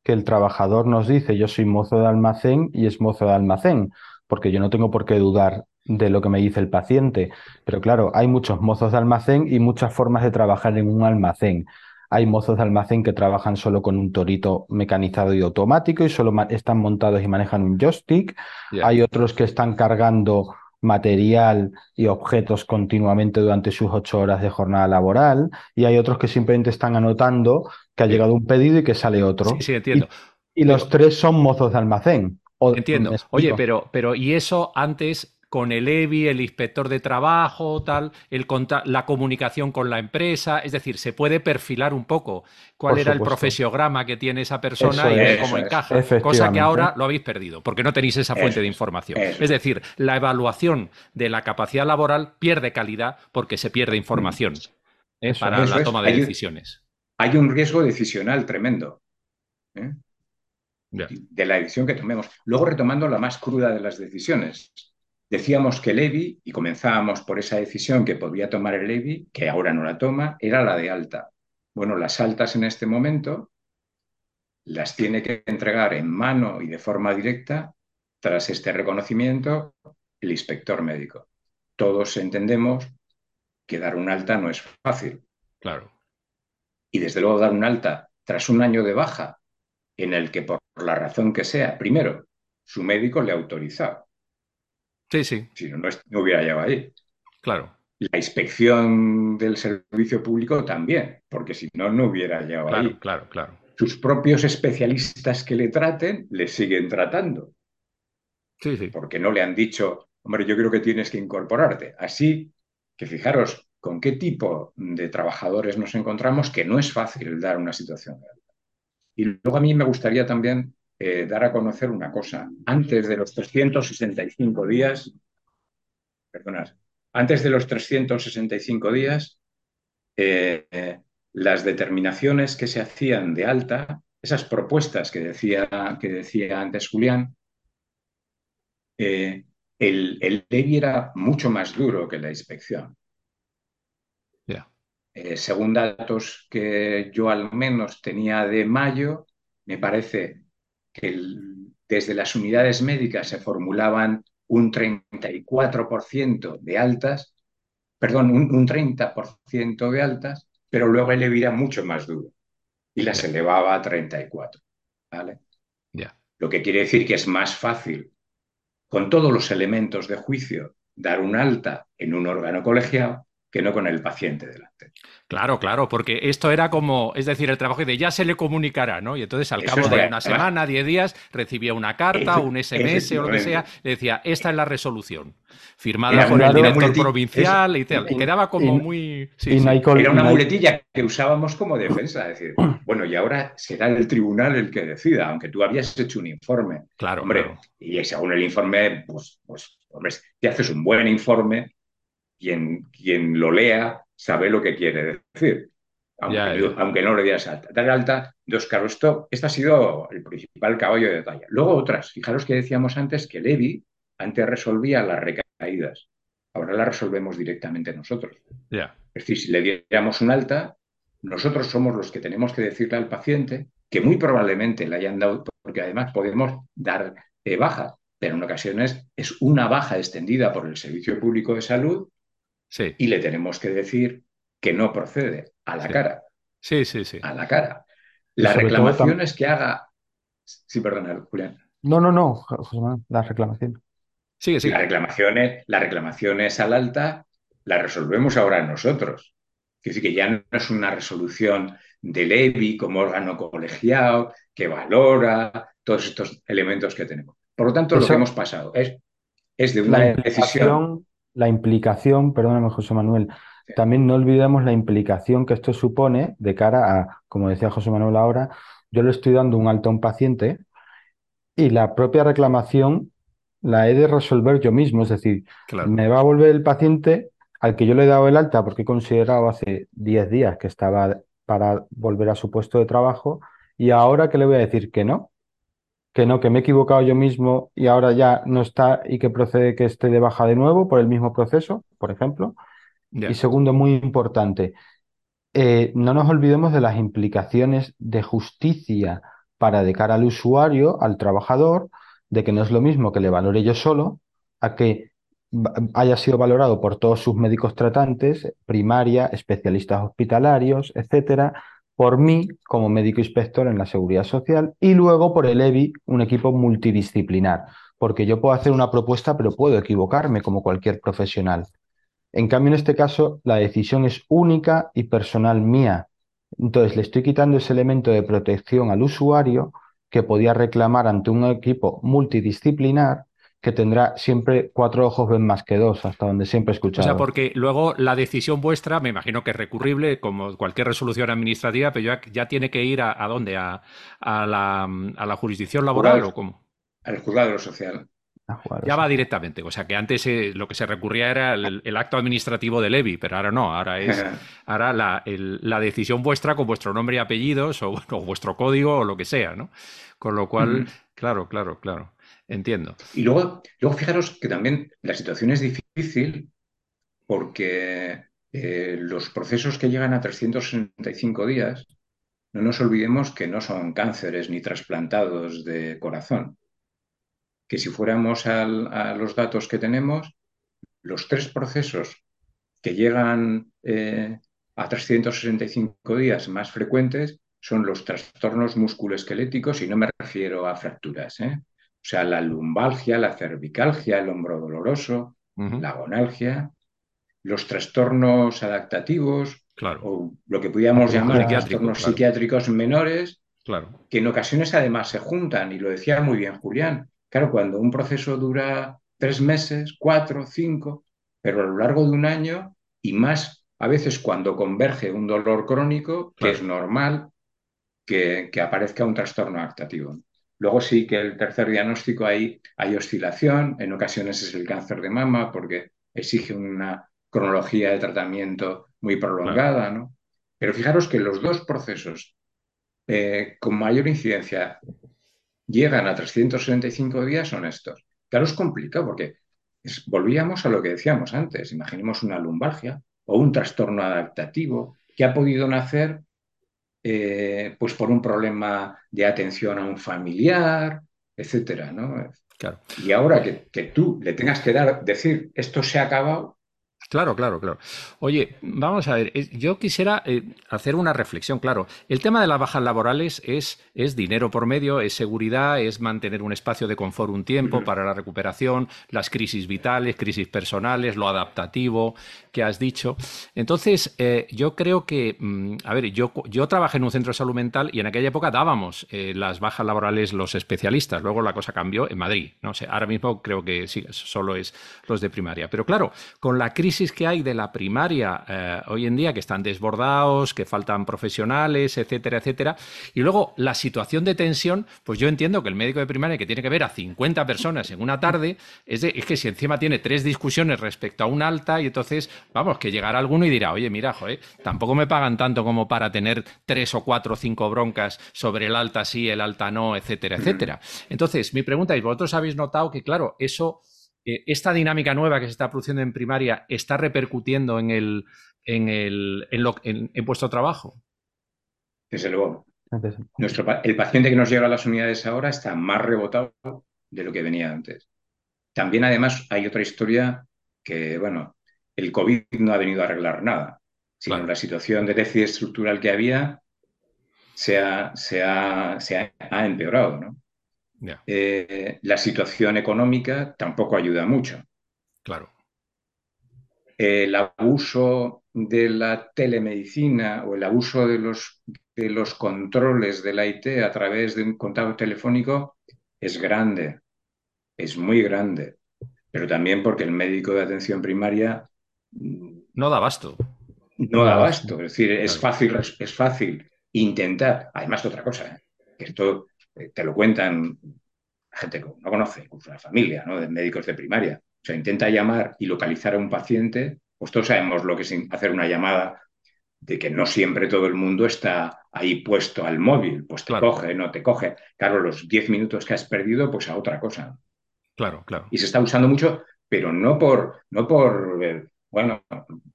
que el trabajador nos dice yo soy mozo de almacén y es mozo de almacén, porque yo no tengo por qué dudar de lo que me dice el paciente. Pero claro, hay muchos mozos de almacén y muchas formas de trabajar en un almacén. Hay mozos de almacén que trabajan solo con un torito mecanizado y automático y solo están montados y manejan un joystick. Hay otros que están cargando material y objetos continuamente durante sus ocho horas de jornada laboral y hay otros que simplemente están anotando que ha llegado un pedido y que sale otro. Sí, sí, entiendo. Y, los tres son mozos de almacén. entiendo. Oye, pero, pero ¿y eso antes con el EBI, el inspector de trabajo, tal, el la comunicación con la empresa, es decir, se puede perfilar un poco cuál era el profesiograma que tiene esa persona y cómo encaja, cosa que ahora lo habéis perdido, porque no tenéis esa fuente de información. Es decir, la evaluación de la capacidad laboral pierde calidad porque se pierde información ¿eh? para la toma de decisiones. Hay un riesgo decisional tremendo. ¿eh? de la decisión que tomemos. Luego retomando la más cruda de las decisiones, Decíamos que Levi, y comenzábamos por esa decisión que podía tomar el Levi, que ahora no la toma, era la de alta. Bueno, las altas en este momento las tiene que entregar en mano y de forma directa, tras este reconocimiento, el inspector médico. Todos entendemos que dar un alta no es fácil. Claro. Y desde luego dar un alta tras un año de baja en el que por la razón que sea, primero, su médico le ha autorizado Sí, sí. Si no, no, hubiera llegado ahí. Claro. La inspección del servicio público también, porque si no, no hubiera llegado claro, ahí. Claro, claro. Sus propios especialistas que le traten, le siguen tratando. Sí, sí. Porque no le han dicho hombre, yo creo que tienes que incorporarte. Así que fijaros con qué tipo de trabajadores nos encontramos, que no es fácil dar una situación de alta. Y luego a mí me gustaría también eh, dar a conocer una cosa. Antes de los 365 días, perdonad, antes de los 365 días, eh, eh, las determinaciones que se hacían de alta, esas propuestas que decía, que decía antes Julián, el, el era mucho más duro que la inspección. Según datos que yo al menos tenía de mayo, me parece que desde las unidades médicas se formulaban un 34% de altas, perdón, un, 30% de altas, pero luego el EBI era mucho más duro y las elevaba a 34. ¿vale? Lo que quiere decir que es más fácil, con todos los elementos de juicio, dar un alta en un órgano colegiado que no con el paciente delante. Claro, claro, porque esto era como, es decir, el trabajo de ya se le comunicará, ¿no? Y entonces al cabo de una semana, diez días, recibía una carta, un SMS o lo que sea, le decía, esta es la resolución, firmada por el director provincial y tal. Quedaba como muy... era una muletilla que usábamos como defensa, es decir, bueno, y ahora será el tribunal el que decida, aunque tú habías hecho un informe. Claro, hombre, y según el informe, pues, pues, hombre, si haces un buen informe, quien, quien lo lea sabe lo que quiere decir. Aunque, no le digas alta. Dar alta, dos carros esto, este ha sido el principal caballo de batalla. Luego otras. Fijaros que decíamos antes que Levi antes resolvía las recaídas. Ahora las resolvemos directamente nosotros. Es decir, si le diéramos un alta, nosotros somos los que tenemos que decirle al paciente que muy probablemente le hayan dado, porque además podemos dar eh, baja, pero en ocasiones es una baja extendida por el Servicio Público de Salud y le tenemos que decir que no procede a la cara. Sí, sí, sí. A la cara. Las reclamaciones que haga. Sí, perdona, Julián. No, no, no, José Manuel, las reclamaciones. Sí, sí. Las reclamaciones, las reclamaciones al alta las resolvemos ahora nosotros. Es decir, que ya no es una resolución del EBI como órgano colegiado que valora todos estos elementos que tenemos. Por lo tanto, lo que hemos pasado es, es de una decisión la implicación, perdóname José Manuel, también no olvidemos la implicación que esto supone de cara a, como decía José Manuel ahora, yo le estoy dando un alto a un paciente y la propia reclamación la he de resolver yo mismo, es decir, me va a volver el paciente al que yo le he dado el alta porque he considerado hace 10 días que estaba para volver a su puesto de trabajo y ahora que le voy a decir que no, que no, que me he equivocado yo mismo y ahora ya no está y que procede que esté de baja de nuevo por el mismo proceso, por ejemplo. Y segundo, muy importante, eh, no nos olvidemos de las implicaciones de justicia para de cara al usuario, al trabajador, de que no es lo mismo que le valore yo solo a que haya sido valorado por todos sus médicos tratantes, primaria, especialistas hospitalarios, etcétera, por mí como médico inspector en la seguridad social y luego por el EBI, un equipo multidisciplinar, porque yo puedo hacer una propuesta pero puedo equivocarme como cualquier profesional. En cambio, en este caso, la decisión es única y personal mía. Entonces, le estoy quitando ese elemento de protección al usuario que podía reclamar ante un equipo multidisciplinar que tendrá siempre cuatro ojos ven más que dos, hasta donde siempre he escuchado. O sea, porque luego la decisión vuestra, me imagino que es recurrible, como cualquier resolución administrativa, pero ya, tiene que ir a, dónde, a, la, jurisdicción laboral o cómo? Al juzgado social. Ya va directamente, o sea que antes eh, lo que se recurría era el, acto administrativo de Levi, pero ahora no, ahora es ahora la, la, decisión vuestra con vuestro nombre y apellidos o, vuestro código o lo que sea, ¿no? Con lo cual, claro, claro, claro. Entiendo. Y luego, luego fijaros que también la situación es difícil porque eh, los procesos que llegan a 365 días, no nos olvidemos que no son cánceres ni trasplantados de corazón. Que si fuéramos a los datos que tenemos, los tres procesos que llegan eh, a 365 días más frecuentes son los trastornos musculoesqueléticos y no me refiero a fracturas, ¿eh? O sea, la lumbalgia, la cervicalgia, el hombro doloroso, la gonalgia, los trastornos adaptativos, o lo que podríamos llamar trastornos psiquiátricos menores, que en ocasiones además se juntan, y lo decía muy bien Julián. Claro, cuando un proceso dura tres meses, cuatro, cinco, pero a lo largo de un año y más a veces cuando converge un dolor crónico, que es normal que, aparezca un trastorno adaptativo. Luego sí que el tercer diagnóstico hay, hay oscilación, en ocasiones es el cáncer de mama porque exige una cronología de tratamiento muy prolongada, ¿no? Pero fijaros que los dos procesos eh, con mayor incidencia llegan a 365 días son estos. Claro, es complicado porque volvíamos a lo que decíamos antes. Imaginemos una lumbalgia o un trastorno adaptativo que ha podido nacer eh, pues por un problema de atención a un familiar, etcétera, ¿no? Claro. Y ahora que, que, tú le tengas que dar, decir, esto se ha acabado, Claro, claro, claro. Oye, vamos a ver, yo quisiera eh, hacer una reflexión, claro. El tema de las bajas laborales es, es, dinero por medio, es seguridad, es mantener un espacio de confort un tiempo para la recuperación, las crisis vitales, crisis personales, lo adaptativo que has dicho. Entonces, eh, yo creo que, mm, a ver, yo, yo trabajé en un centro de salud mental y en aquella época dábamos eh, las bajas laborales los especialistas. Luego la cosa cambió en Madrid. No sé, ahora mismo creo que sí, solo es los de primaria. Pero claro, con la crisis que hay de la primaria eh, hoy en día, que están desbordados, que faltan profesionales, etcétera, etcétera. Y luego la situación de tensión, pues yo entiendo que el médico de primaria que tiene que ver a 50 personas en una tarde, es, es que si encima tiene tres discusiones respecto a un alta, y entonces, vamos, que llegará alguno y dirá, oye, mira, joder, tampoco me pagan tanto como para tener tres o cuatro o cinco broncas sobre el alta sí, el alta no, etcétera, etcétera. Entonces, mi pregunta es, ¿vosotros habéis notado que, claro, eso esta dinámica nueva que se está produciendo en primaria está repercutiendo en, el, en, el, en, vuestro trabajo? Desde luego. Nuestro, el paciente que nos llega a las unidades ahora está más rebotado de lo que venía antes. También, además, hay otra historia que, bueno, el COVID no ha venido a arreglar nada, sino la situación de déficit estructural que había se ha, se ha, se ha empeorado, ¿no? Eh, la situación económica tampoco ayuda mucho. Claro. El abuso de la telemedicina o el abuso de los, de los controles de la IT a través de un contacto telefónico es grande, es muy grande, pero también porque el médico de atención primaria no da abasto. No da abasto, es decir, es fácil, es fácil intentar, además de otra cosa, ¿eh? que esto eh, te lo cuentan gente que no conoce, incluso la familia, ¿no? de médicos de primaria. O sea, intenta llamar y localizar a un paciente, pues todos sabemos lo que es hacer una llamada, de que no siempre todo el mundo está ahí puesto al móvil, pues te coge, no te coge. Claro, los 10 minutos que has perdido, pues a otra cosa. Claro, claro. Y se está usando mucho, pero no por, no por, eh, bueno,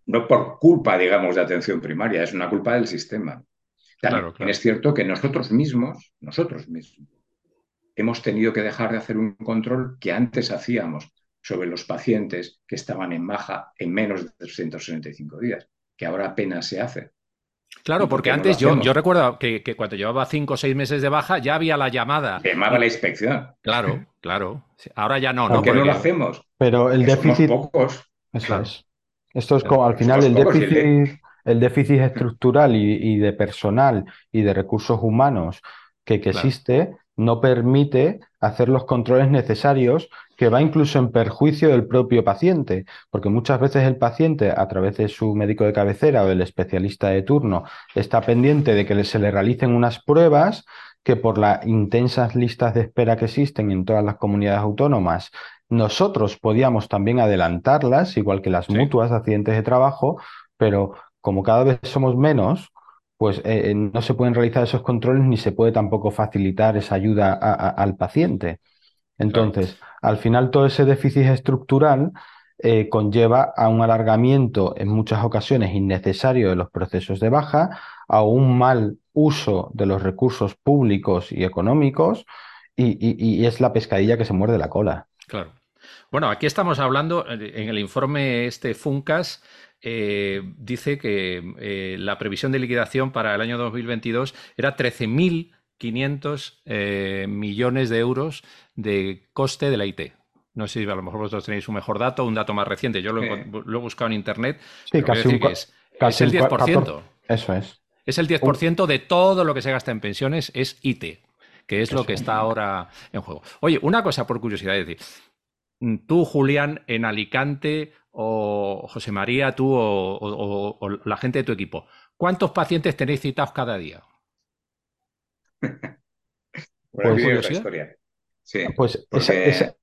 no por culpa, digamos, de atención primaria, es una culpa del sistema. Claro, Es cierto que nosotros mismos, nosotros mismos, hemos tenido que dejar de hacer un control que antes hacíamos sobre los pacientes que estaban en baja en menos de 365 días, que ahora apenas se hace. Claro, porque antes yo, yo, recuerdo que, cuando llevaba cinco o seis meses de baja ya había la llamada. Llamaba la inspección. Claro, claro. Ahora ya no. ¿Por qué no lo hacemos? Pero el déficit. Pocos. Esto es como al final el déficit, el déficit estructural y, de personal y de recursos humanos que, existe no permite hacer los controles necesarios que va incluso en perjuicio del propio paciente, porque muchas veces el paciente, a través de su médico de cabecera o del especialista de turno, está pendiente de que se le realicen unas pruebas que por las intensas listas de espera que existen en todas las comunidades autónomas, nosotros podíamos también adelantarlas, igual que las mutuas de accidentes de trabajo, pero como cada vez somos menos, pues eh, eh, no se pueden realizar esos controles ni se puede tampoco facilitar esa ayuda al paciente. Entonces, al final todo ese déficit estructural eh, conlleva a un alargamiento en muchas ocasiones innecesario de los procesos de baja, a un mal uso de los recursos públicos y económicos y es la pescadilla que se muerde la cola. Claro. Bueno, aquí estamos hablando en el informe este FUNCAS eh, dice que eh, la previsión de liquidación para el año 2022 era 13.500 eh, millones de euros de coste de la IT. No sé si a lo mejor vosotros tenéis un mejor dato, un dato más reciente. Yo lo, he buscado en Internet. Sí, casi, un, es, el 10%. eso es. Es el 10% de todo lo que se gasta en pensiones, es IT, que es lo que está ahora en juego. Oye, una cosa por curiosidad, es decir, tú, Julián, en Alicante, o José María, tú o, la gente de tu equipo, ¿cuántos pacientes tenéis citados cada día? Bueno, pues, historia. Sí, pues esa,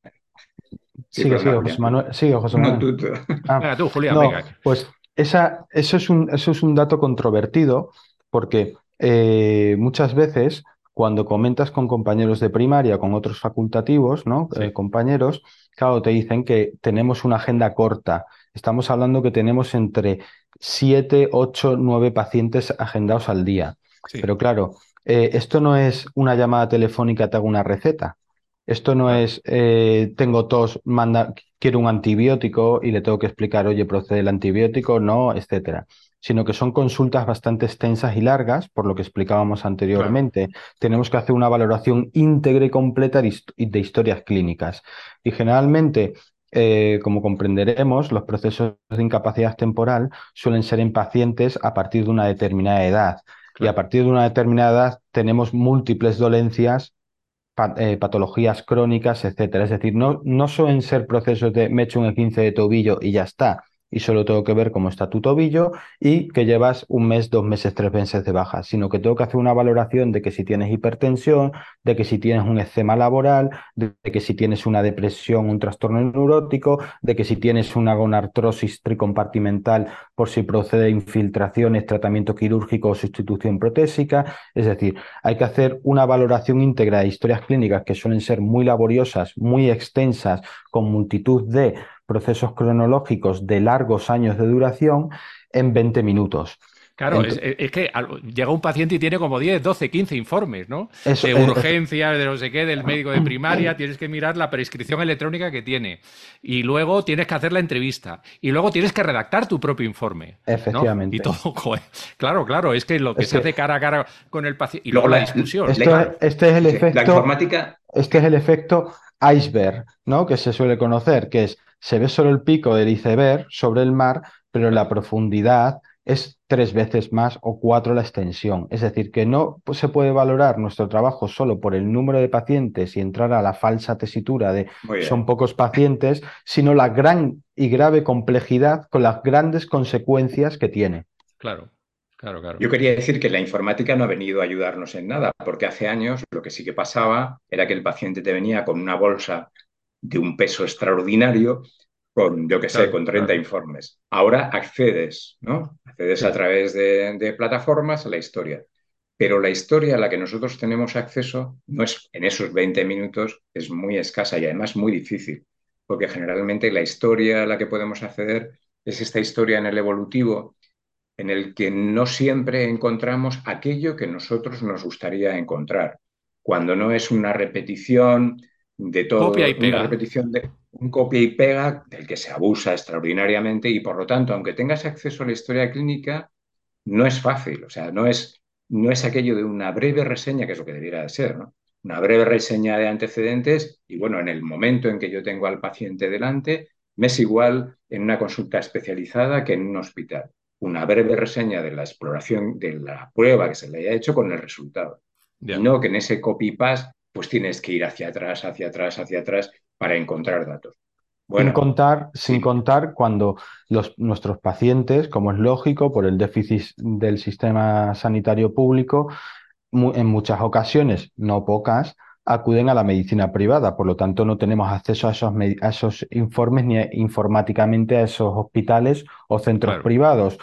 Sigue, sigue, José Manuel. Sigue, José Manuel. tú, tú. Ah, tú Julián, venga. Pues esa, eso, es un, eso es un dato controvertido porque eh, muchas veces cuando comentas con compañeros de primaria, con otros facultativos, ¿no? Eh, compañeros, claro, te dicen que tenemos una agenda corta. Estamos hablando que tenemos entre 7, 8, 9 pacientes agendados al día. Pero claro, eh, esto no es una llamada telefónica, te hago una receta. Esto no es, eh, tengo tos, manda, quiero un antibiótico y le tengo que explicar, oye, procede el antibiótico, no, etcétera. Sino que son consultas bastante extensas y largas, por lo que explicábamos anteriormente. Tenemos que hacer una valoración íntegra y completa de, historias clínicas. Y generalmente, eh, como comprenderemos, los procesos de incapacidad temporal suelen ser en pacientes a partir de una determinada edad. Y a partir de una determinada edad tenemos múltiples dolencias eh, patologías crónicas, etcétera. Es decir, no, no suelen ser procesos de me echo un 15 de tobillo y ya está, y solo tengo que ver cómo está tu tobillo y que llevas un mes, dos meses, tres meses de baja, sino que tengo que hacer una valoración de que si tienes hipertensión, de que si tienes un eczema laboral, de que si tienes una depresión, un trastorno neurótico, de que si tienes una gonartrosis tricompartimental por si procede infiltraciones, tratamiento quirúrgico o sustitución protésica. Es decir, hay que hacer una valoración íntegra de historias clínicas que suelen ser muy laboriosas, muy extensas, con multitud de procesos cronológicos de largos años de duración en 20 minutos. Claro, es, que llega un paciente y tiene como 10, 12, 15 informes, ¿no? de urgencia, de no sé qué, del médico de primaria, tienes que mirar la prescripción electrónica que tiene. Y luego tienes que hacer la entrevista. Y luego tienes que redactar tu propio informe. Efectivamente. Y todo, claro, claro, es que lo que se hace cara a cara con el paciente. Y luego la, discusión. este es el efecto. La informática. Este es el efecto iceberg, ¿no? Que se suele conocer, que es se ve solo el pico del iceberg sobre el mar, pero la profundidad es tres veces más o cuatro la extensión. Es decir, que no se puede valorar nuestro trabajo solo por el número de pacientes y entrar a la falsa tesitura de son pocos pacientes, sino la gran y grave complejidad con las grandes consecuencias que tiene. Claro. Claro, claro. Yo quería decir que la informática no ha venido a ayudarnos en nada, porque hace años lo que sí que pasaba era que el paciente te venía con una bolsa de un peso extraordinario con, yo que sé, con 30 informes. Ahora accedes, ¿no? Accedes a través de, plataformas a la historia. Pero la historia a la que nosotros tenemos acceso no es en esos 20 minutos, es muy escasa y además muy difícil, porque generalmente la historia a la que podemos acceder es esta historia en el evolutivo, en el que no siempre encontramos aquello que nosotros nos gustaría encontrar. Cuando no es una repetición de todo, copia y pega. una repetición de un copia y pega del que se abusa extraordinariamente y por lo tanto, aunque tengas acceso a la historia clínica, no es fácil, o sea, no es, no es aquello de una breve reseña, que es lo que debiera de ser, ¿no? Una breve reseña de antecedentes y bueno, en el momento en que yo tengo al paciente delante, me es igual en una consulta especializada que en un hospital. Una breve reseña de la exploración de la prueba que se le haya hecho con el resultado. Y no que en ese copy-paste pues tienes que ir hacia atrás, hacia atrás, hacia atrás para encontrar datos. sin contar, sin contar cuando los, nuestros pacientes, como es lógico, por el déficit del sistema sanitario público, en muchas ocasiones, no pocas, acuden a la medicina privada. Por lo tanto, no tenemos acceso a esos, a esos informes ni informáticamente a esos hospitales o centros privados.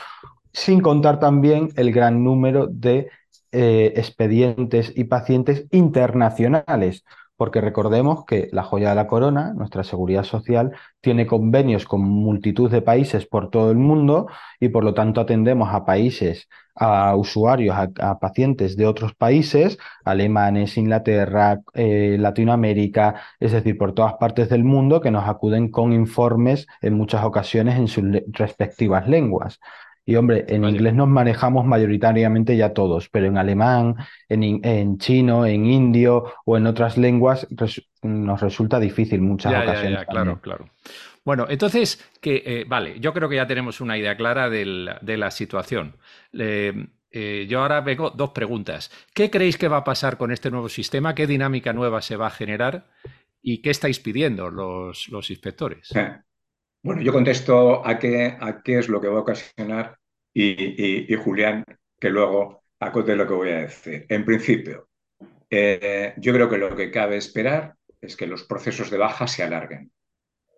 Sin contar también el gran número de eh, expedientes y pacientes internacionales, porque recordemos que la joya de la corona, nuestra seguridad social, tiene convenios con multitud de países por todo el mundo y por lo tanto atendemos a países, a usuarios, a, pacientes de otros países, alemanes, Inglaterra, eh, Latinoamérica, es decir, por todas partes del mundo que nos acuden con informes en muchas ocasiones en sus respectivas lenguas. Y hombre, en inglés nos manejamos mayoritariamente ya todos, pero en alemán, en, chino, en indio o en otras lenguas nos resulta difícil muchas ocasiones. claro, claro. Bueno, entonces, que, eh, vale, yo creo que ya tenemos una idea clara de la situación. Eh, yo ahora vengo dos preguntas. ¿Qué creéis que va a pasar con este nuevo sistema? ¿Qué dinámica nueva se va a generar? ¿Y qué estáis pidiendo los, los inspectores? Bueno, yo contesto a qué, a qué es lo que va a ocasionar y, Julián, que luego acote lo que voy a decir. En principio, eh, yo creo que lo que cabe esperar es que los procesos de baja se alarguen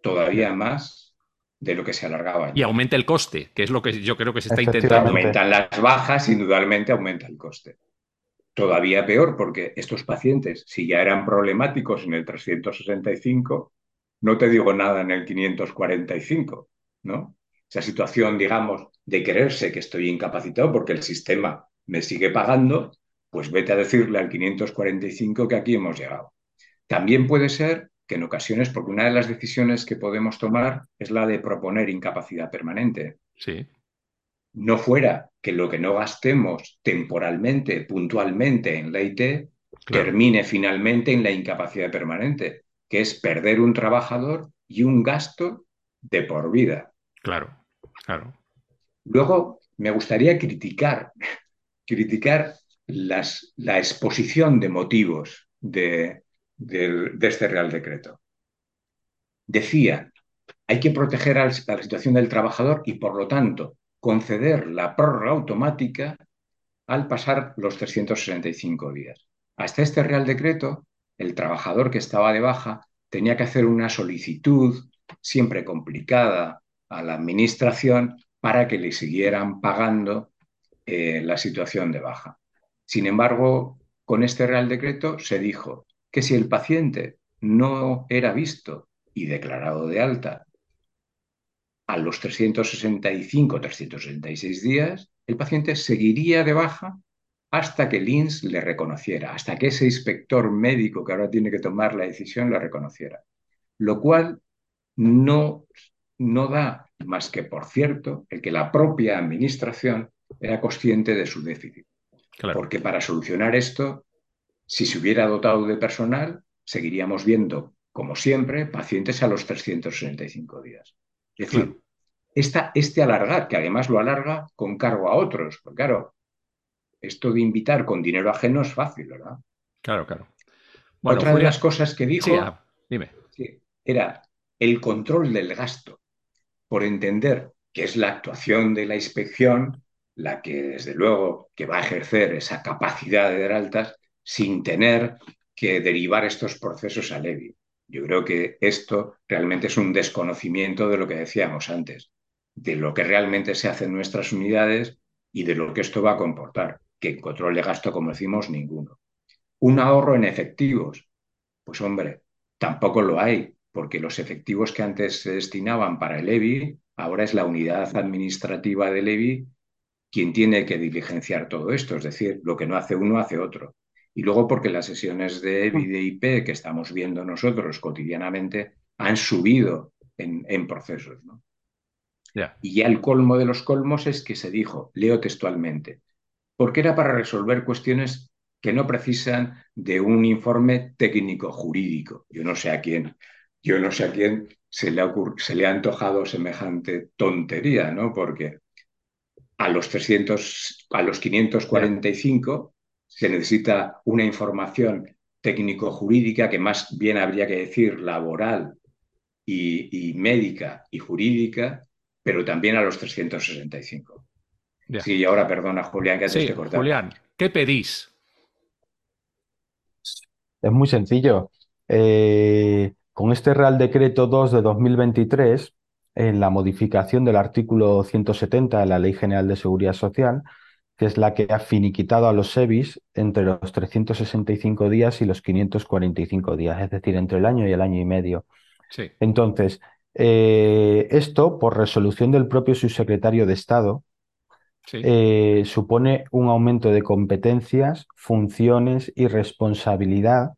todavía más de lo que se alargaba. Y aumente el coste, que es lo que yo creo que se está intentando. Aumentan las bajas, indudablemente aumenta el coste. Todavía peor, porque estos pacientes, si ya eran problemáticos en el 365, no te digo nada en el 545, ¿no? Esa situación, digamos, de creerse que estoy incapacitado porque el sistema me sigue pagando, pues vete a decirle al 545 que aquí hemos llegado. También puede ser que en ocasiones, porque una de las decisiones que podemos tomar es la de proponer incapacidad permanente. Sí. No fuera que lo que no gastemos temporalmente, puntualmente en la IT, termine finalmente en la incapacidad permanente, que es perder un trabajador y un gasto de por vida. Claro, Luego, me gustaría criticar, criticar las, la exposición de motivos de, de, este Real Decreto. Decía, hay que proteger a la situación del trabajador y, por lo tanto, conceder la prórroga automática al pasar los 365 días. Hasta este Real Decreto, el trabajador que estaba de baja tenía que hacer una solicitud, siempre complicada, a la administración para que le siguieran pagando eh, la situación de baja. Sin embargo, con este Real Decreto se dijo que si el paciente no era visto y declarado de alta a los 365, 366 días, el paciente seguiría de baja hasta que el INS le reconociera, hasta que ese inspector médico que ahora tiene que tomar la decisión le reconociera. Lo cual no, no da más que, por cierto, el que la propia administración era consciente de su déficit. Porque para solucionar esto si se hubiera dotado de personal, seguiríamos viendo, como siempre, pacientes a los 365 días. Es decir, este alargar, que además lo alarga con cargo a otros, porque claro, esto de invitar con dinero ajeno es fácil, ¿verdad? Claro, claro. Otra de las cosas que dijo ah, dime. era el control del gasto, por entender que es la actuación de la inspección la que, desde luego, que va a ejercer esa capacidad de dar altas, sin tener que derivar estos procesos a Levi. Yo creo que esto realmente es un desconocimiento de lo que decíamos antes, de lo que realmente se hace en nuestras unidades y de lo que esto va a comportar, que control de gasto, como decimos, ninguno. Un ahorro en efectivos, pues hombre, tampoco lo hay, porque los efectivos que antes se destinaban para el EBI, ahora es la unidad administrativa del EBI quien tiene que diligenciar todo esto, es decir, lo que no hace uno hace otro. Y luego porque las sesiones de EBI de IP que estamos viendo nosotros cotidianamente han subido en, procesos. ¿no? Y ya el colmo de los colmos es que se dijo, leo textualmente, porque era para resolver cuestiones que no precisan de un informe técnico jurídico. Yo no sé a quién, yo no sé a quién se le ha, se le ha antojado semejante tontería, ¿no? Porque a los 300, a los 545 se necesita una información técnico-jurídica, que más bien habría que decir laboral y, médica y jurídica, pero también a los 365. Sí, y ahora perdona, Julián, que antes sí, Julián, ¿qué pedís? Es muy sencillo. Eh, con este Real Decreto 2 de 2023, en la modificación del artículo 170 de la Ley General de Seguridad Social, que es la que ha finiquitado a los SEBIS entre los 365 días y los 545 días, es decir, entre el año y el año y medio. Entonces, eh, esto, por resolución del propio subsecretario de Estado, eh, supone un aumento de competencias, funciones y responsabilidad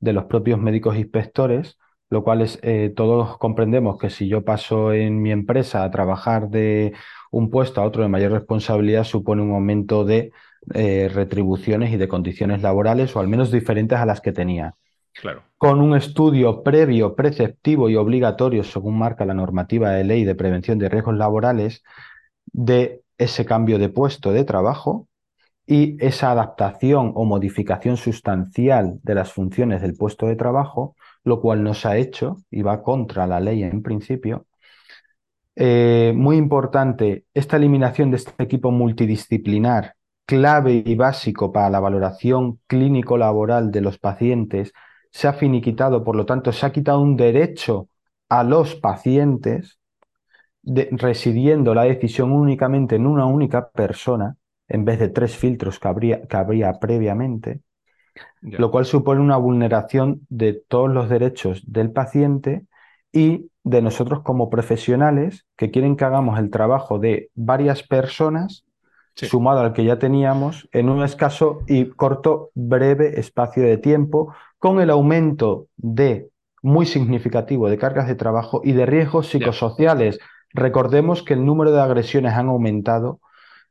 de los propios médicos inspectores, lo cual es, eh, todos comprendemos que si yo paso en mi empresa a trabajar de un puesto a otro de mayor responsabilidad supone un aumento de eh, retribuciones y de condiciones laborales, o al menos diferentes a las que tenía. Claro. Con un estudio previo, preceptivo y obligatorio, según marca la normativa de ley de prevención de riesgos laborales, de ese cambio de puesto de trabajo y esa adaptación o modificación sustancial de las funciones del puesto de trabajo lo cual no se ha hecho y va contra la ley en principio. Eh, muy importante, esta eliminación de este equipo multidisciplinar, clave y básico para la valoración clínico-laboral de los pacientes, se ha finiquitado, por lo tanto, se ha quitado un derecho a los pacientes, residiendo la decisión únicamente en una única persona, en vez de tres filtros que habría, previamente, lo cual supone una vulneración de todos los derechos del paciente y de nosotros como profesionales que quieren que hagamos el trabajo de varias personas sumado al que ya teníamos en un escaso y corto, breve espacio de tiempo, con el aumento de muy significativo de cargas de trabajo y de riesgos psicosociales. Recordemos que el número de agresiones han aumentado.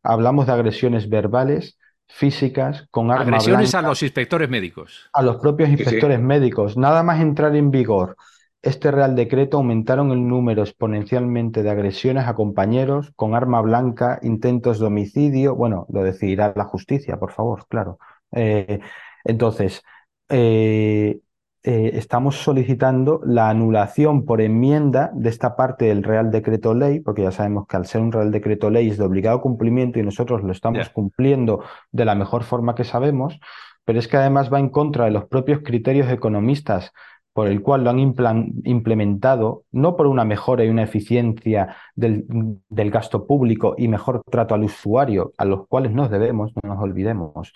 Hablamos de agresiones verbales, físicas, con arma Agresiones a los inspectores médicos. A los propios inspectores médicos. Nada más entrar en vigor este Real Decreto aumentaron el número exponencialmente de agresiones a compañeros con arma blanca, intentos de homicidio. Bueno, lo decidirá la justicia, por favor, claro. Eh, entonces, eh, eh, estamos solicitando la anulación por enmienda de esta parte del Real Decreto Ley, porque ya sabemos que al ser un Real Decreto Ley es de obligado cumplimiento y nosotros lo estamos cumpliendo de la mejor forma que sabemos, pero es que además va en contra de los propios criterios economistas por el cual lo han implementado, no por una mejora y una eficiencia del, gasto público y mejor trato al usuario, a los cuales nos debemos, no nos olvidemos.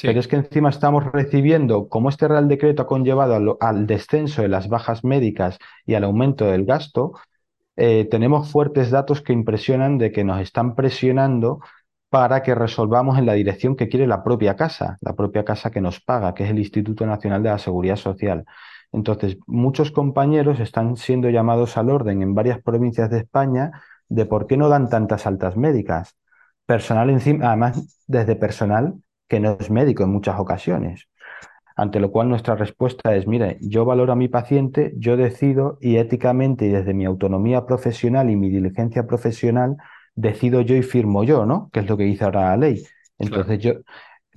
Pero es que encima estamos recibiendo, como este Real Decreto ha conllevado al, descenso de las bajas médicas y al aumento del gasto, eh, tenemos fuertes datos que impresionan de que nos están presionando para que resolvamos en la dirección que quiere la propia casa, la propia casa que nos paga, que es el Instituto Nacional de la Seguridad Social. Entonces, muchos compañeros están siendo llamados al orden en varias provincias de España de por qué no dan tantas altas médicas. Personal encima, además, desde personal que no es médico en muchas ocasiones. Ante lo cual nuestra respuesta es, mire, yo valoro a mi paciente, yo decido y éticamente y desde mi autonomía profesional y mi diligencia profesional, decido yo y firmo yo, ¿no? Que es lo que dice ahora la ley. Entonces yo,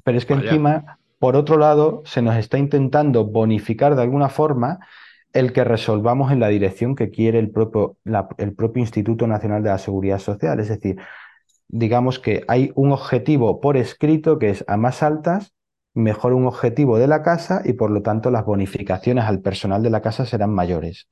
pero es que encima por otro lado, se nos está intentando bonificar de alguna forma el que resolvamos en la dirección que quiere el propio, el propio Instituto Nacional de la Seguridad Social. Es decir, digamos que hay un objetivo por escrito que es a más altas, mejor un objetivo de la casa y por lo tanto las bonificaciones al personal de la casa serán mayores.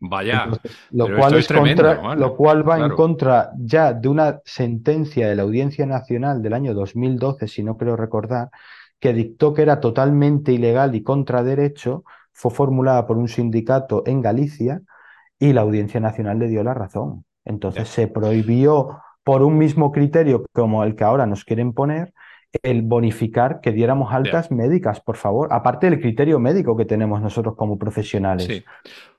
Vaya, lo, cual es contra, lo cual va en contra ya de una sentencia de la Audiencia Nacional del año 2012, si no creo recordar, que dictó que era totalmente ilegal y contra derecho, fue formulada por un sindicato en Galicia y la Audiencia Nacional le dio la razón. Entonces se prohibió por un mismo criterio como el que ahora nos quieren poner, el bonificar que diéramos altas médicas, por favor, aparte del criterio médico que tenemos nosotros como profesionales.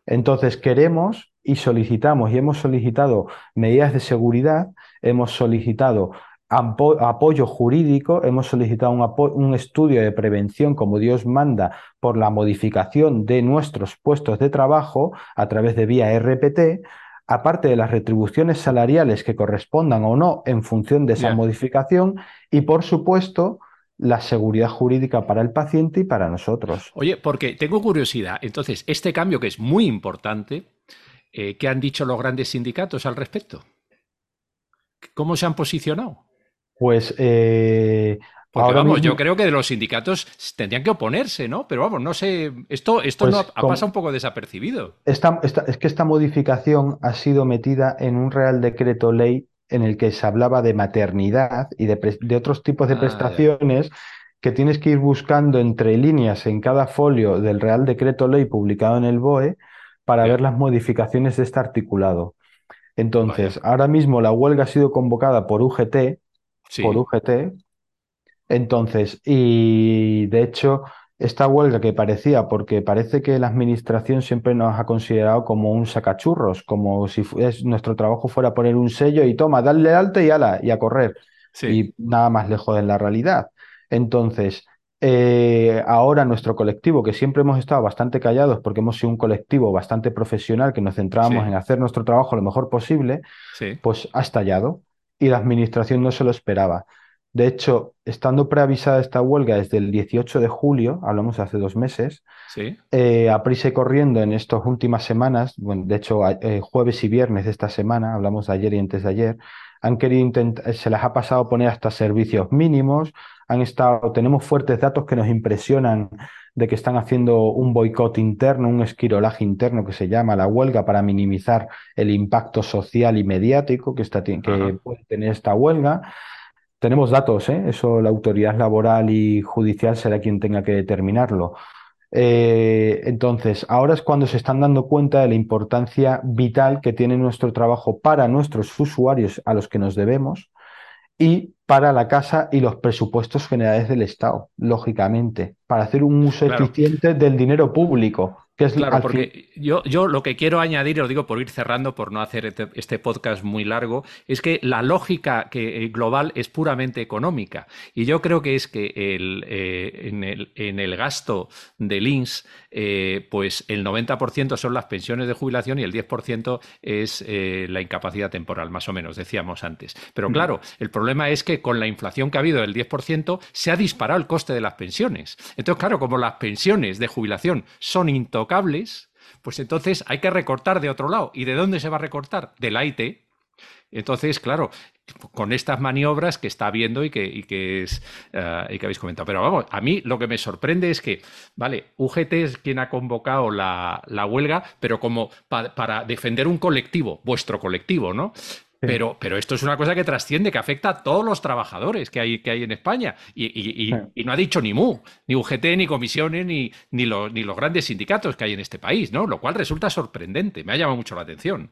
Entonces queremos y solicitamos y hemos solicitado medidas de seguridad, hemos solicitado apoyo jurídico, hemos solicitado un, estudio de prevención como Dios manda por la modificación de nuestros puestos de trabajo a través de vía RPT, aparte de las retribuciones salariales que correspondan o no en función de esa modificación y por supuesto la seguridad jurídica para el paciente y para nosotros. Oye, porque tengo curiosidad, entonces, este cambio que es muy importante, eh, ¿qué han dicho los grandes sindicatos al respecto? ¿Cómo se han posicionado? Pues eh, ahora vamos, yo creo que de los sindicatos tendrían que oponerse, ¿no? Pero vamos, no sé, esto, esto pues no ha, pasado un poco desapercibido. es que esta modificación ha sido metida en un Real Decreto Ley en el que se hablaba de maternidad y de, otros tipos de ah, prestaciones que tienes que ir buscando entre líneas en cada folio del Real Decreto Ley publicado en el BOE para ver las modificaciones de este articulado. Entonces, ahora mismo la huelga ha sido convocada por UGT, por UGT. Entonces, y de hecho, esta huelga que parecía, porque parece que la administración siempre nos ha considerado como un sacachurros, como si nuestro trabajo fuera poner un sello y toma, darle alta y ala, y a correr. Y nada más lejos de la realidad. Entonces, eh, ahora nuestro colectivo, que siempre hemos estado bastante callados porque hemos sido un colectivo bastante profesional, que nos centrábamos en hacer nuestro trabajo lo mejor posible, pues ha estallado y la administración no se lo esperaba. De hecho, estando preavisada esta huelga desde el 18 de julio, hablamos de hace dos meses, ¿Sí? eh, a prisa y corriendo en estas últimas semanas, bueno, de hecho, eh, jueves y viernes de esta semana, hablamos de ayer y antes de ayer, han querido intentar, se les ha pasado poner hasta servicios mínimos, han estado, tenemos fuertes datos que nos impresionan de que están haciendo un boicot interno, un esquirolaje interno que se llama la huelga para minimizar el impacto social y mediático que, está, que puede tener esta huelga. Tenemos datos, ¿eh? eso la autoridad laboral y judicial será quien tenga que determinarlo. Eh, entonces, ahora es cuando se están dando cuenta de la importancia vital que tiene nuestro trabajo para nuestros usuarios a los que nos debemos y para la casa y los presupuestos generales del Estado, lógicamente, para hacer un uso eficiente del dinero público claro, porque yo, yo lo que quiero añadir, y lo digo por ir cerrando, por no hacer este, este podcast muy largo, es que la lógica que, eh, global es puramente económica. Y yo creo que es que el, eh, en, el, en, el, gasto del INS, eh, pues el 90% son las pensiones de jubilación y el 10% es la incapacidad temporal, más o menos, decíamos antes. Pero claro, el problema es que con la inflación que ha habido del 10%, se ha disparado el coste de las pensiones. Entonces, claro, como las pensiones de jubilación son intocables, cables, pues entonces hay que recortar de otro lado. ¿Y de dónde se va a recortar? Del IT. Entonces, claro, con estas maniobras que está viendo y que, que, es, eh, y que habéis comentado. Pero vamos, a mí lo que me sorprende es que, vale, UGT es quien ha convocado la, huelga, pero como para defender un colectivo, vuestro colectivo, ¿no? Pero, pero esto es una cosa que trasciende, que afecta a todos los trabajadores que hay, que hay en España. Y, no ha dicho ni MU, ni UGT, ni comisiones, ni, ni, los, ni los grandes sindicatos que hay en este país, ¿no? Lo cual resulta sorprendente. Me ha llamado mucho la atención.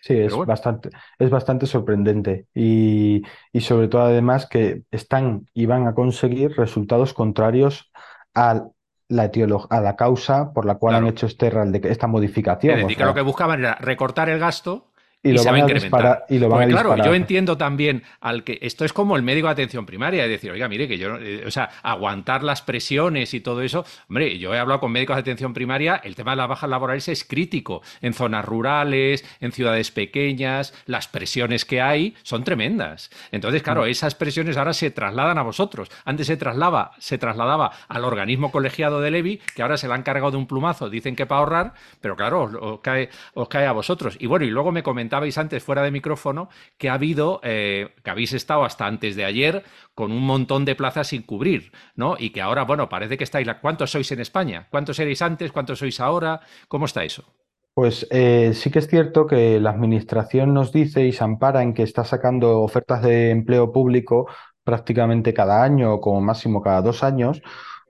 Sí. es, bastante, es bastante sorprendente y, sobre todo además que están y van a conseguir resultados contrarios a la, a la causa por la cual han hecho este, esta modificación. Es decir, que lo que buscaban era recortar el gasto y, lo van a incrementar. y lo van a claro, yo entiendo también al que esto es como el médico de atención primaria, es decir, oiga, mire que yo, eh, o sea, aguantar las presiones y todo eso, hombre, yo he hablado con médicos de atención primaria, el tema de las bajas laborales es crítico en zonas rurales, en ciudades pequeñas, las presiones que hay son tremendas. Entonces, claro, mm. esas presiones ahora se trasladan a vosotros. Antes se trasladaba, se trasladaba al organismo colegiado de Levi, que ahora se la han cargado de un plumazo, dicen que para ahorrar, pero claro, os, cae, os cae a vosotros. Y bueno, y luego me comentaba comentabais antes fuera de micrófono que ha habido, eh, que habéis estado hasta antes de ayer con un montón de plazas sin cubrir, ¿no? Y que ahora, bueno, parece que estáis. ¿Cuántos sois en España? ¿Cuántos erais antes? ¿Cuántos sois ahora? ¿Cómo está eso? Pues eh, sí que es cierto que la Administración nos dice y se ampara en que está sacando ofertas de empleo público prácticamente cada año o como máximo cada dos años,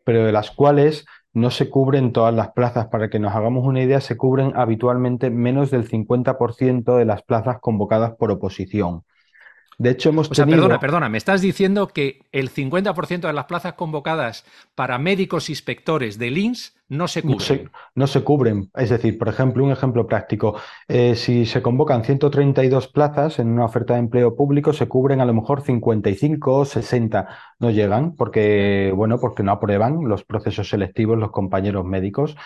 pero de las cuales no se cubren todas las plazas. Para que nos hagamos una idea, se cubren habitualmente menos del 50% de las plazas convocadas por oposición. De hecho, hemos o sea, perdona, perdona, me estás diciendo que el 50% de las plazas convocadas para médicos inspectores del INS no se cubren. No se, cubren. Es decir, por ejemplo, un ejemplo práctico. Eh, si se convocan 132 plazas en una oferta de empleo público, se cubren a lo mejor 55 o 60. No llegan porque, bueno, porque no aprueban los procesos selectivos los compañeros médicos.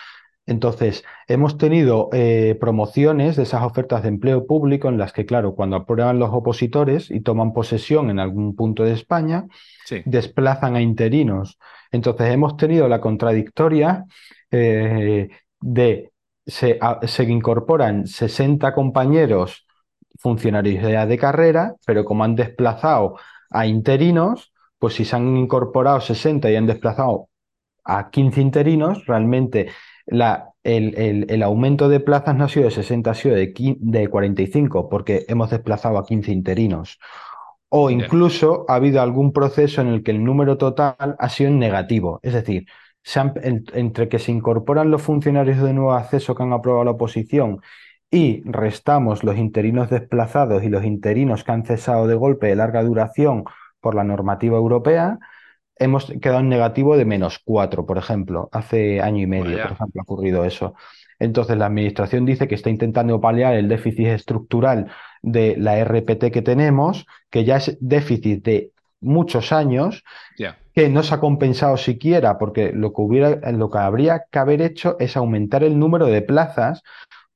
Entonces, hemos tenido eh, promociones de esas ofertas de empleo público en las que, claro, cuando aprueban los opositores y toman posesión en algún punto de España, desplazan a interinos. Entonces, hemos tenido la contradictoria eh, de se, se incorporan 60 compañeros funcionarios de carrera, pero como han desplazado a interinos, pues si se han incorporado 60 y han desplazado a 15 interinos, realmente la, el, el, aumento de plazas no ha sido de 60, ha sido de, de 45, porque hemos desplazado a 15 interinos. O incluso ha habido algún proceso en el que el número total ha sido negativo. Es decir, entre que se incorporan los funcionarios de nuevo acceso que han aprobado la oposición y restamos los interinos desplazados y los interinos que han cesado de golpe de larga duración por la normativa europea, hemos quedado en negativo de menos cuatro, por ejemplo. Hace año y medio, por ejemplo, ha ocurrido eso. Entonces, la administración dice que está intentando paliar el déficit estructural de la RPT que tenemos, que ya es déficit de muchos años, que no se ha compensado siquiera, porque lo que, hubiera, lo que habría que haber hecho es aumentar el número de plazas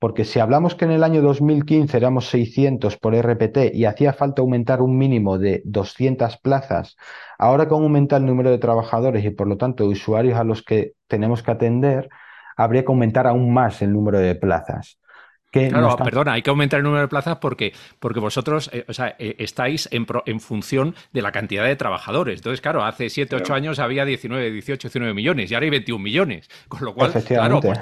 porque si hablamos que en el año 2015 éramos 600 por RPT y hacía falta aumentar un mínimo de 200 plazas, ahora con aumentar el número de trabajadores y por lo tanto usuarios a los que tenemos que atender, habría que aumentar aún más el número de plazas claro, perdona, hay que aumentar el número de plazas porque, porque vosotros eh, o sea, eh, estáis en, en, función de la cantidad de trabajadores. Entonces, claro, hace 7, 8 años había 19, 18, 19 millones y ahora hay 21 millones. Con lo cual, claro, pues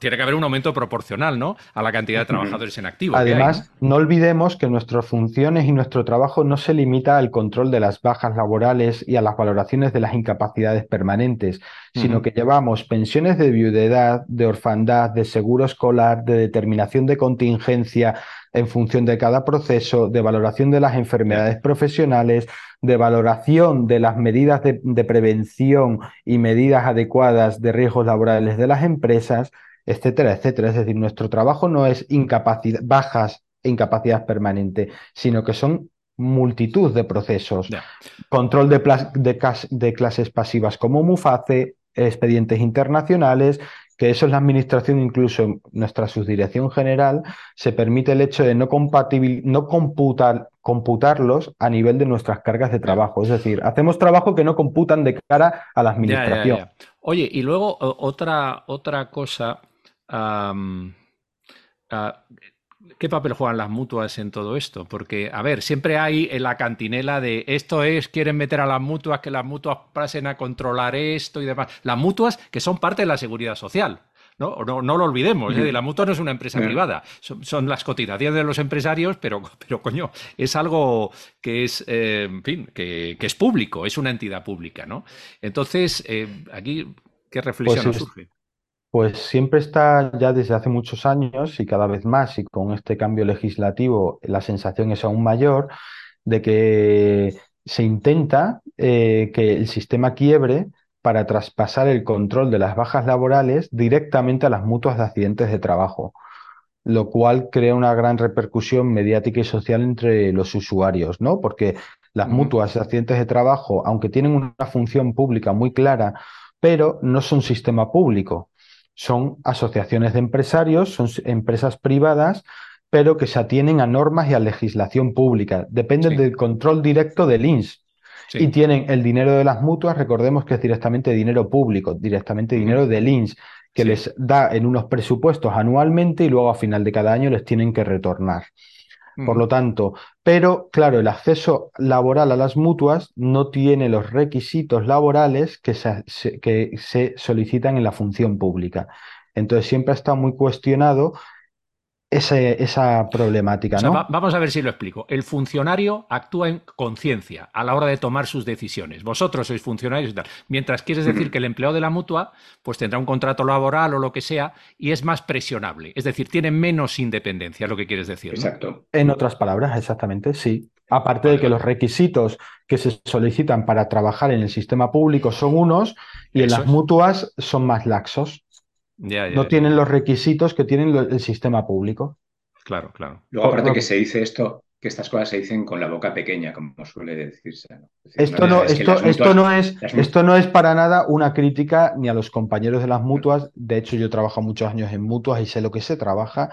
tiene que haber un aumento proporcional ¿no? a la cantidad de trabajadores en activo. Además, ¿no? olvidemos que nuestras funciones y nuestro trabajo no se limita al control de las bajas laborales y a las valoraciones de las incapacidades permanentes, sino que llevamos pensiones de viudedad, de orfandad, de seguro escolar, de determinación de contingencia en función de cada proceso, de valoración de las enfermedades profesionales, de valoración de las medidas de, prevención y medidas adecuadas de riesgos laborales de las empresas, etcétera, etcétera. Es decir, nuestro trabajo no es incapacidad, bajas e incapacidad permanente, sino que son multitud de procesos. Control de, de, clases pasivas como MUFACE, expedientes internacionales, que eso es la administración, incluso nuestra subdirección general, se permite el hecho de no, no computar, computarlos a nivel de nuestras cargas de trabajo. Es decir, hacemos trabajo que no computan de cara a la administración. Oye, y luego otra, otra cosa. ¿Qué papel juegan las mutuas en todo esto? Porque, a ver, siempre hay en la cantinela de esto es, quieren meter a las mutuas, que las mutuas pasen a controlar esto y demás. Las mutuas que son parte de la seguridad social. No, no, no lo olvidemos, ¿eh? la mutua no es una empresa privada, son, las cotizaciones de los empresarios, pero, pero coño, es algo que es, eh, en fin, que, es público, es una entidad pública, ¿no? Entonces, eh, aquí, ¿qué reflexión pues surge? Pues siempre está ya desde hace muchos años y cada vez más, y con este cambio legislativo la sensación es aún mayor, de que se intenta eh, que el sistema quiebre para traspasar el control de las bajas laborales directamente a las mutuas de accidentes de trabajo, lo cual crea una gran repercusión mediática y social entre los usuarios, ¿no? Porque las mutuas de accidentes de trabajo, aunque tienen una función pública muy clara, pero no son sistema público son asociaciones de empresarios, son empresas privadas, pero que se atienen a normas y a legislación pública. Dependen del control directo del INS. Y tienen el dinero de las mutuas, recordemos que es directamente dinero público, directamente dinero del INS, que les da en unos presupuestos anualmente y luego a final de cada año les tienen que retornar. Por lo tanto, pero claro, el acceso laboral a las mutuas no tiene los requisitos laborales que se, que se solicitan en la función pública. Entonces siempre está muy cuestionado esa problemática. ¿no? vamos a ver si lo explico. El funcionario actúa en conciencia a la hora de tomar sus decisiones. Vosotros sois funcionarios y tal. Mientras quieres decir que el empleado de la mutua pues tendrá un contrato laboral o lo que sea y es más presionable. Es decir, tiene menos independencia, es lo que quieres decir. Exacto. En otras palabras, exactamente, sí. Aparte de que los requisitos que se solicitan para trabajar en el sistema público son unos y en las mutuas son más laxos no tienen los requisitos que tienen el sistema público. Claro, claro. Luego, aparte que se dice esto, que estas cosas se dicen con la boca pequeña, como suele decirse. esto, no, esto, esto, no es, esto no es para nada una crítica ni a los compañeros de las mutuas. De hecho, yo trabajo muchos años en mutuas y sé lo que se trabaja,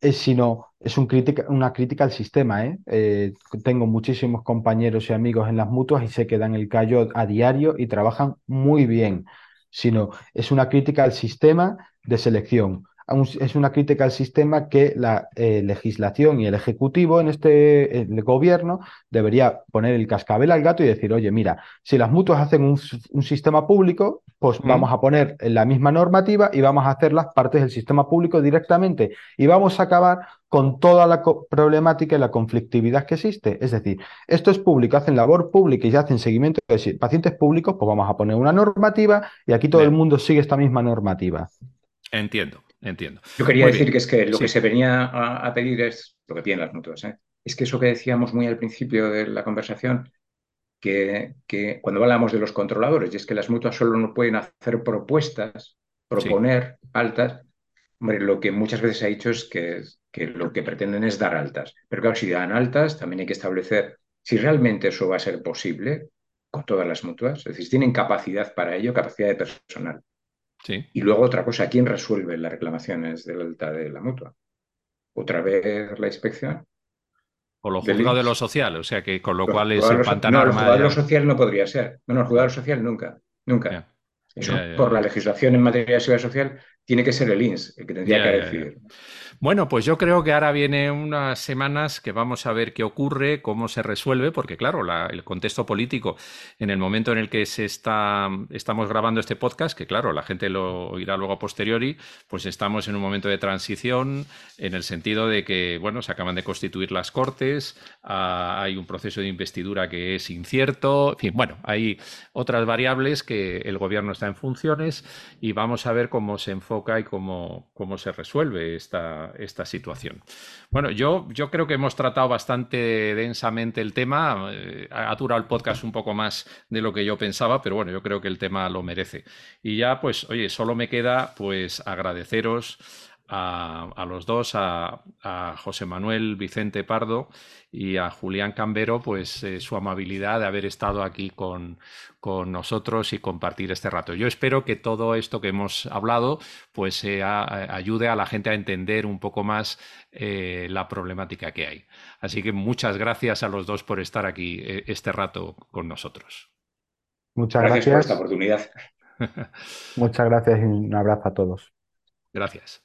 es, sino es un crítica, una crítica al sistema. ¿eh? ¿eh? tengo muchísimos compañeros y amigos en las mutuas y sé que dan el callo a diario y trabajan muy bien sino es una crítica al sistema de selección. Es una crítica al sistema que la eh, legislación y el Ejecutivo en este gobierno debería poner el cascabel al gato y decir, oye, mira, si las mutuas hacen un, sistema público, pues vamos a poner la misma normativa y vamos a hacer las partes del sistema público directamente y vamos a acabar con toda la problemática y la conflictividad que existe. Es decir, esto es público, hacen labor pública y hacen seguimiento de pacientes públicos, pues vamos a poner una normativa y aquí todo el mundo sigue esta misma normativa. Entiendo, entiendo. Yo quería decir que es que lo que se venía a, pedir es lo que piden las mutuas. ¿eh? Es que eso que decíamos muy al principio de la conversación, que, cuando hablamos de los controladores, y es que las mutuas solo no pueden hacer propuestas, proponer altas, Hombre, lo que muchas veces se ha dicho es que, que, lo que pretenden es dar altas. Pero claro, si dan altas, también hay que establecer si realmente eso va a ser posible con todas las mutuas. Es decir, si tienen capacidad para ello, capacidad de personal. Sí. Y luego otra cosa, ¿quién resuelve las reclamaciones del alta de la mutua? ¿Otra vez la inspección? O lo Del juzgado de lo social, o sea que con lo Los cual es juzgados- no, empantanar el juzgado de lo social no podría ser. No, no, el juzgado de lo social nunca. Nunca. Eso, por la legislación en materia de seguridad social, tiene que ser el INS el que tendría Ya, que ya, ya. decidir. Bueno, pues yo creo que ahora viene unas semanas que vamos a ver qué ocurre, cómo se resuelve, porque claro, la- el contexto político en el momento en el que se está, estamos grabando este podcast, que claro, la gente lo oirá luego a posteriori, pues estamos en un momento de transición en el sentido de que, bueno, se acaban de constituir las cortes, ah, hay un proceso de investidura que es incierto, en fin, bueno, hay otras variables que el gobierno está en funciones y vamos a ver cómo se enfoca y cómo, cómo se resuelve esta, esta situación. Bueno, yo, yo creo que hemos tratado bastante densamente el tema. eh, ha durado el podcast un poco más de lo que yo pensaba, pero bueno, yo creo que el tema lo merece. Y ya, pues, oye, solo me queda pues agradeceros a, a los dos, a, a José Manuel Vicente Pardo y a Julián Cambero, pues eh, su amabilidad de haber estado aquí con, con nosotros y compartir este rato. Yo espero que todo esto que hemos hablado pues sea- ayude a la gente a entender un poco más eh, la problemática que hay. Así que muchas gracias a los dos por estar aquí eh, este rato con nosotros. Muchas Gracias por esta gracias. oportunidad. Muchas gracias y un abrazo a todos. Gracias.